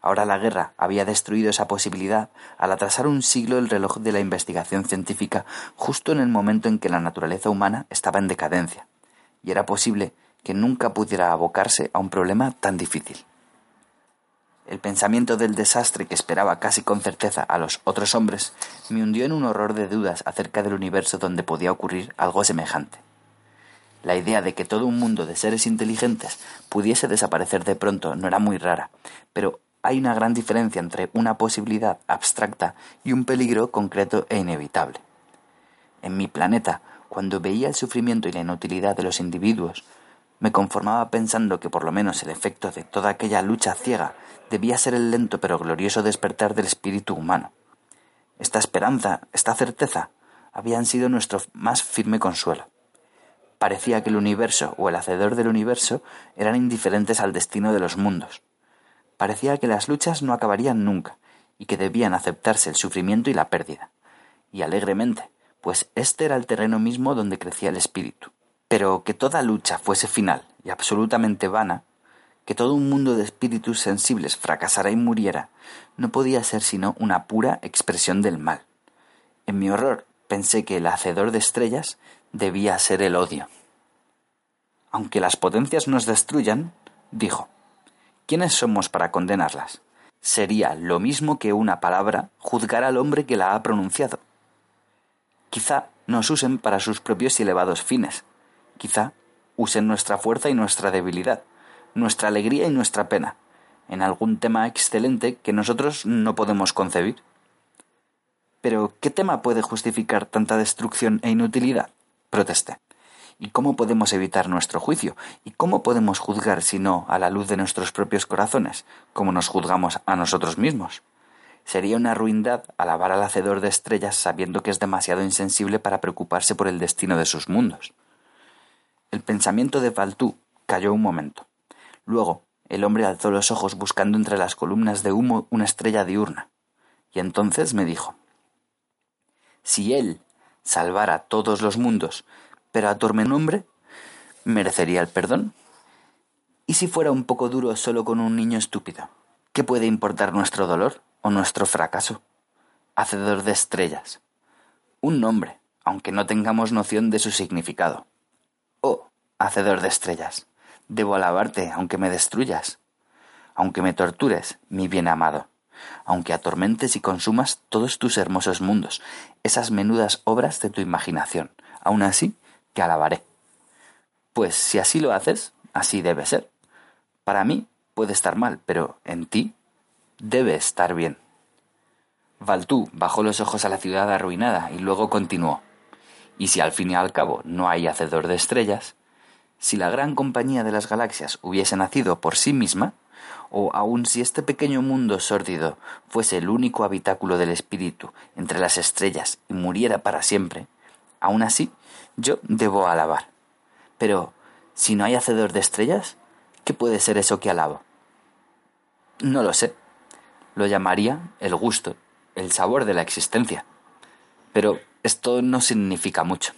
Ahora la guerra había destruido esa posibilidad al atrasar un siglo el reloj de la investigación científica justo en el momento en que la naturaleza humana estaba en decadencia, y era posible que nunca pudiera abocarse a un problema tan difícil. El pensamiento del desastre que esperaba casi con certeza a los otros hombres me hundió en un horror de dudas acerca del universo donde podía ocurrir algo semejante. La idea de que todo un mundo de seres inteligentes pudiese desaparecer de pronto no era muy rara, pero hay una gran diferencia entre una posibilidad abstracta y un peligro concreto e inevitable. En mi planeta, cuando veía el sufrimiento y la inutilidad de los individuos, me conformaba pensando que por lo menos el efecto de toda aquella lucha ciega debía ser el lento pero glorioso despertar del espíritu humano. Esta esperanza, esta certeza, habían sido nuestro más firme consuelo. Parecía que el universo o el hacedor del universo eran indiferentes al destino de los mundos. Parecía que las luchas no acabarían nunca y que debían aceptarse el sufrimiento y la pérdida. Y alegremente, pues este era el terreno mismo donde crecía el espíritu. Pero que toda lucha fuese final y absolutamente vana, que todo un mundo de espíritus sensibles fracasara y muriera, no podía ser sino una pura expresión del mal. En mi horror pensé que el hacedor de estrellas debía ser el odio. Aunque las potencias nos destruyan, dijo, ¿quiénes somos para condenarlas? Sería lo mismo que una palabra juzgar al hombre que la ha pronunciado. Quizá nos usen para sus propios y elevados fines. Quizá usen nuestra fuerza y nuestra debilidad, nuestra alegría y nuestra pena, en algún tema excelente que nosotros no podemos concebir. Pero, ¿qué tema puede justificar tanta destrucción e inutilidad? protesté. ¿Y cómo podemos evitar nuestro juicio? ¿Y cómo podemos juzgar si no a la luz de nuestros propios corazones, como nos juzgamos a nosotros mismos? Sería una ruindad alabar al hacedor de estrellas sabiendo que es demasiado insensible para preocuparse por el destino de sus mundos. El pensamiento de Valtú cayó un momento. Luego, el hombre alzó los ojos buscando entre las columnas de humo una estrella diurna, y entonces me dijo Si él salvara todos los mundos, pero a un hombre, ¿merecería el perdón? ¿Y si fuera un poco duro solo con un niño estúpido? ¿Qué puede importar nuestro dolor o nuestro fracaso? Hacedor de estrellas. Un nombre, aunque no tengamos noción de su significado. Oh, hacedor de estrellas, debo alabarte aunque me destruyas, aunque me tortures, mi bien amado, aunque atormentes y consumas todos tus hermosos mundos, esas menudas obras de tu imaginación, aun así alabaré. Pues si así lo haces, así debe ser. Para mí puede estar mal, pero en ti debe estar bien. Valtú bajó los ojos a la ciudad arruinada y luego continuó. Y si al fin y al cabo no hay hacedor de estrellas, si la gran compañía de las galaxias hubiese nacido por sí misma, o aun si este pequeño mundo sórdido fuese el único habitáculo del espíritu entre las estrellas y muriera para siempre, aun así yo debo alabar. Pero, si no hay hacedor de estrellas, ¿Qué puede ser eso que alabo? No lo sé. Lo llamaría el gusto, el sabor de la existencia. Pero esto no significa mucho.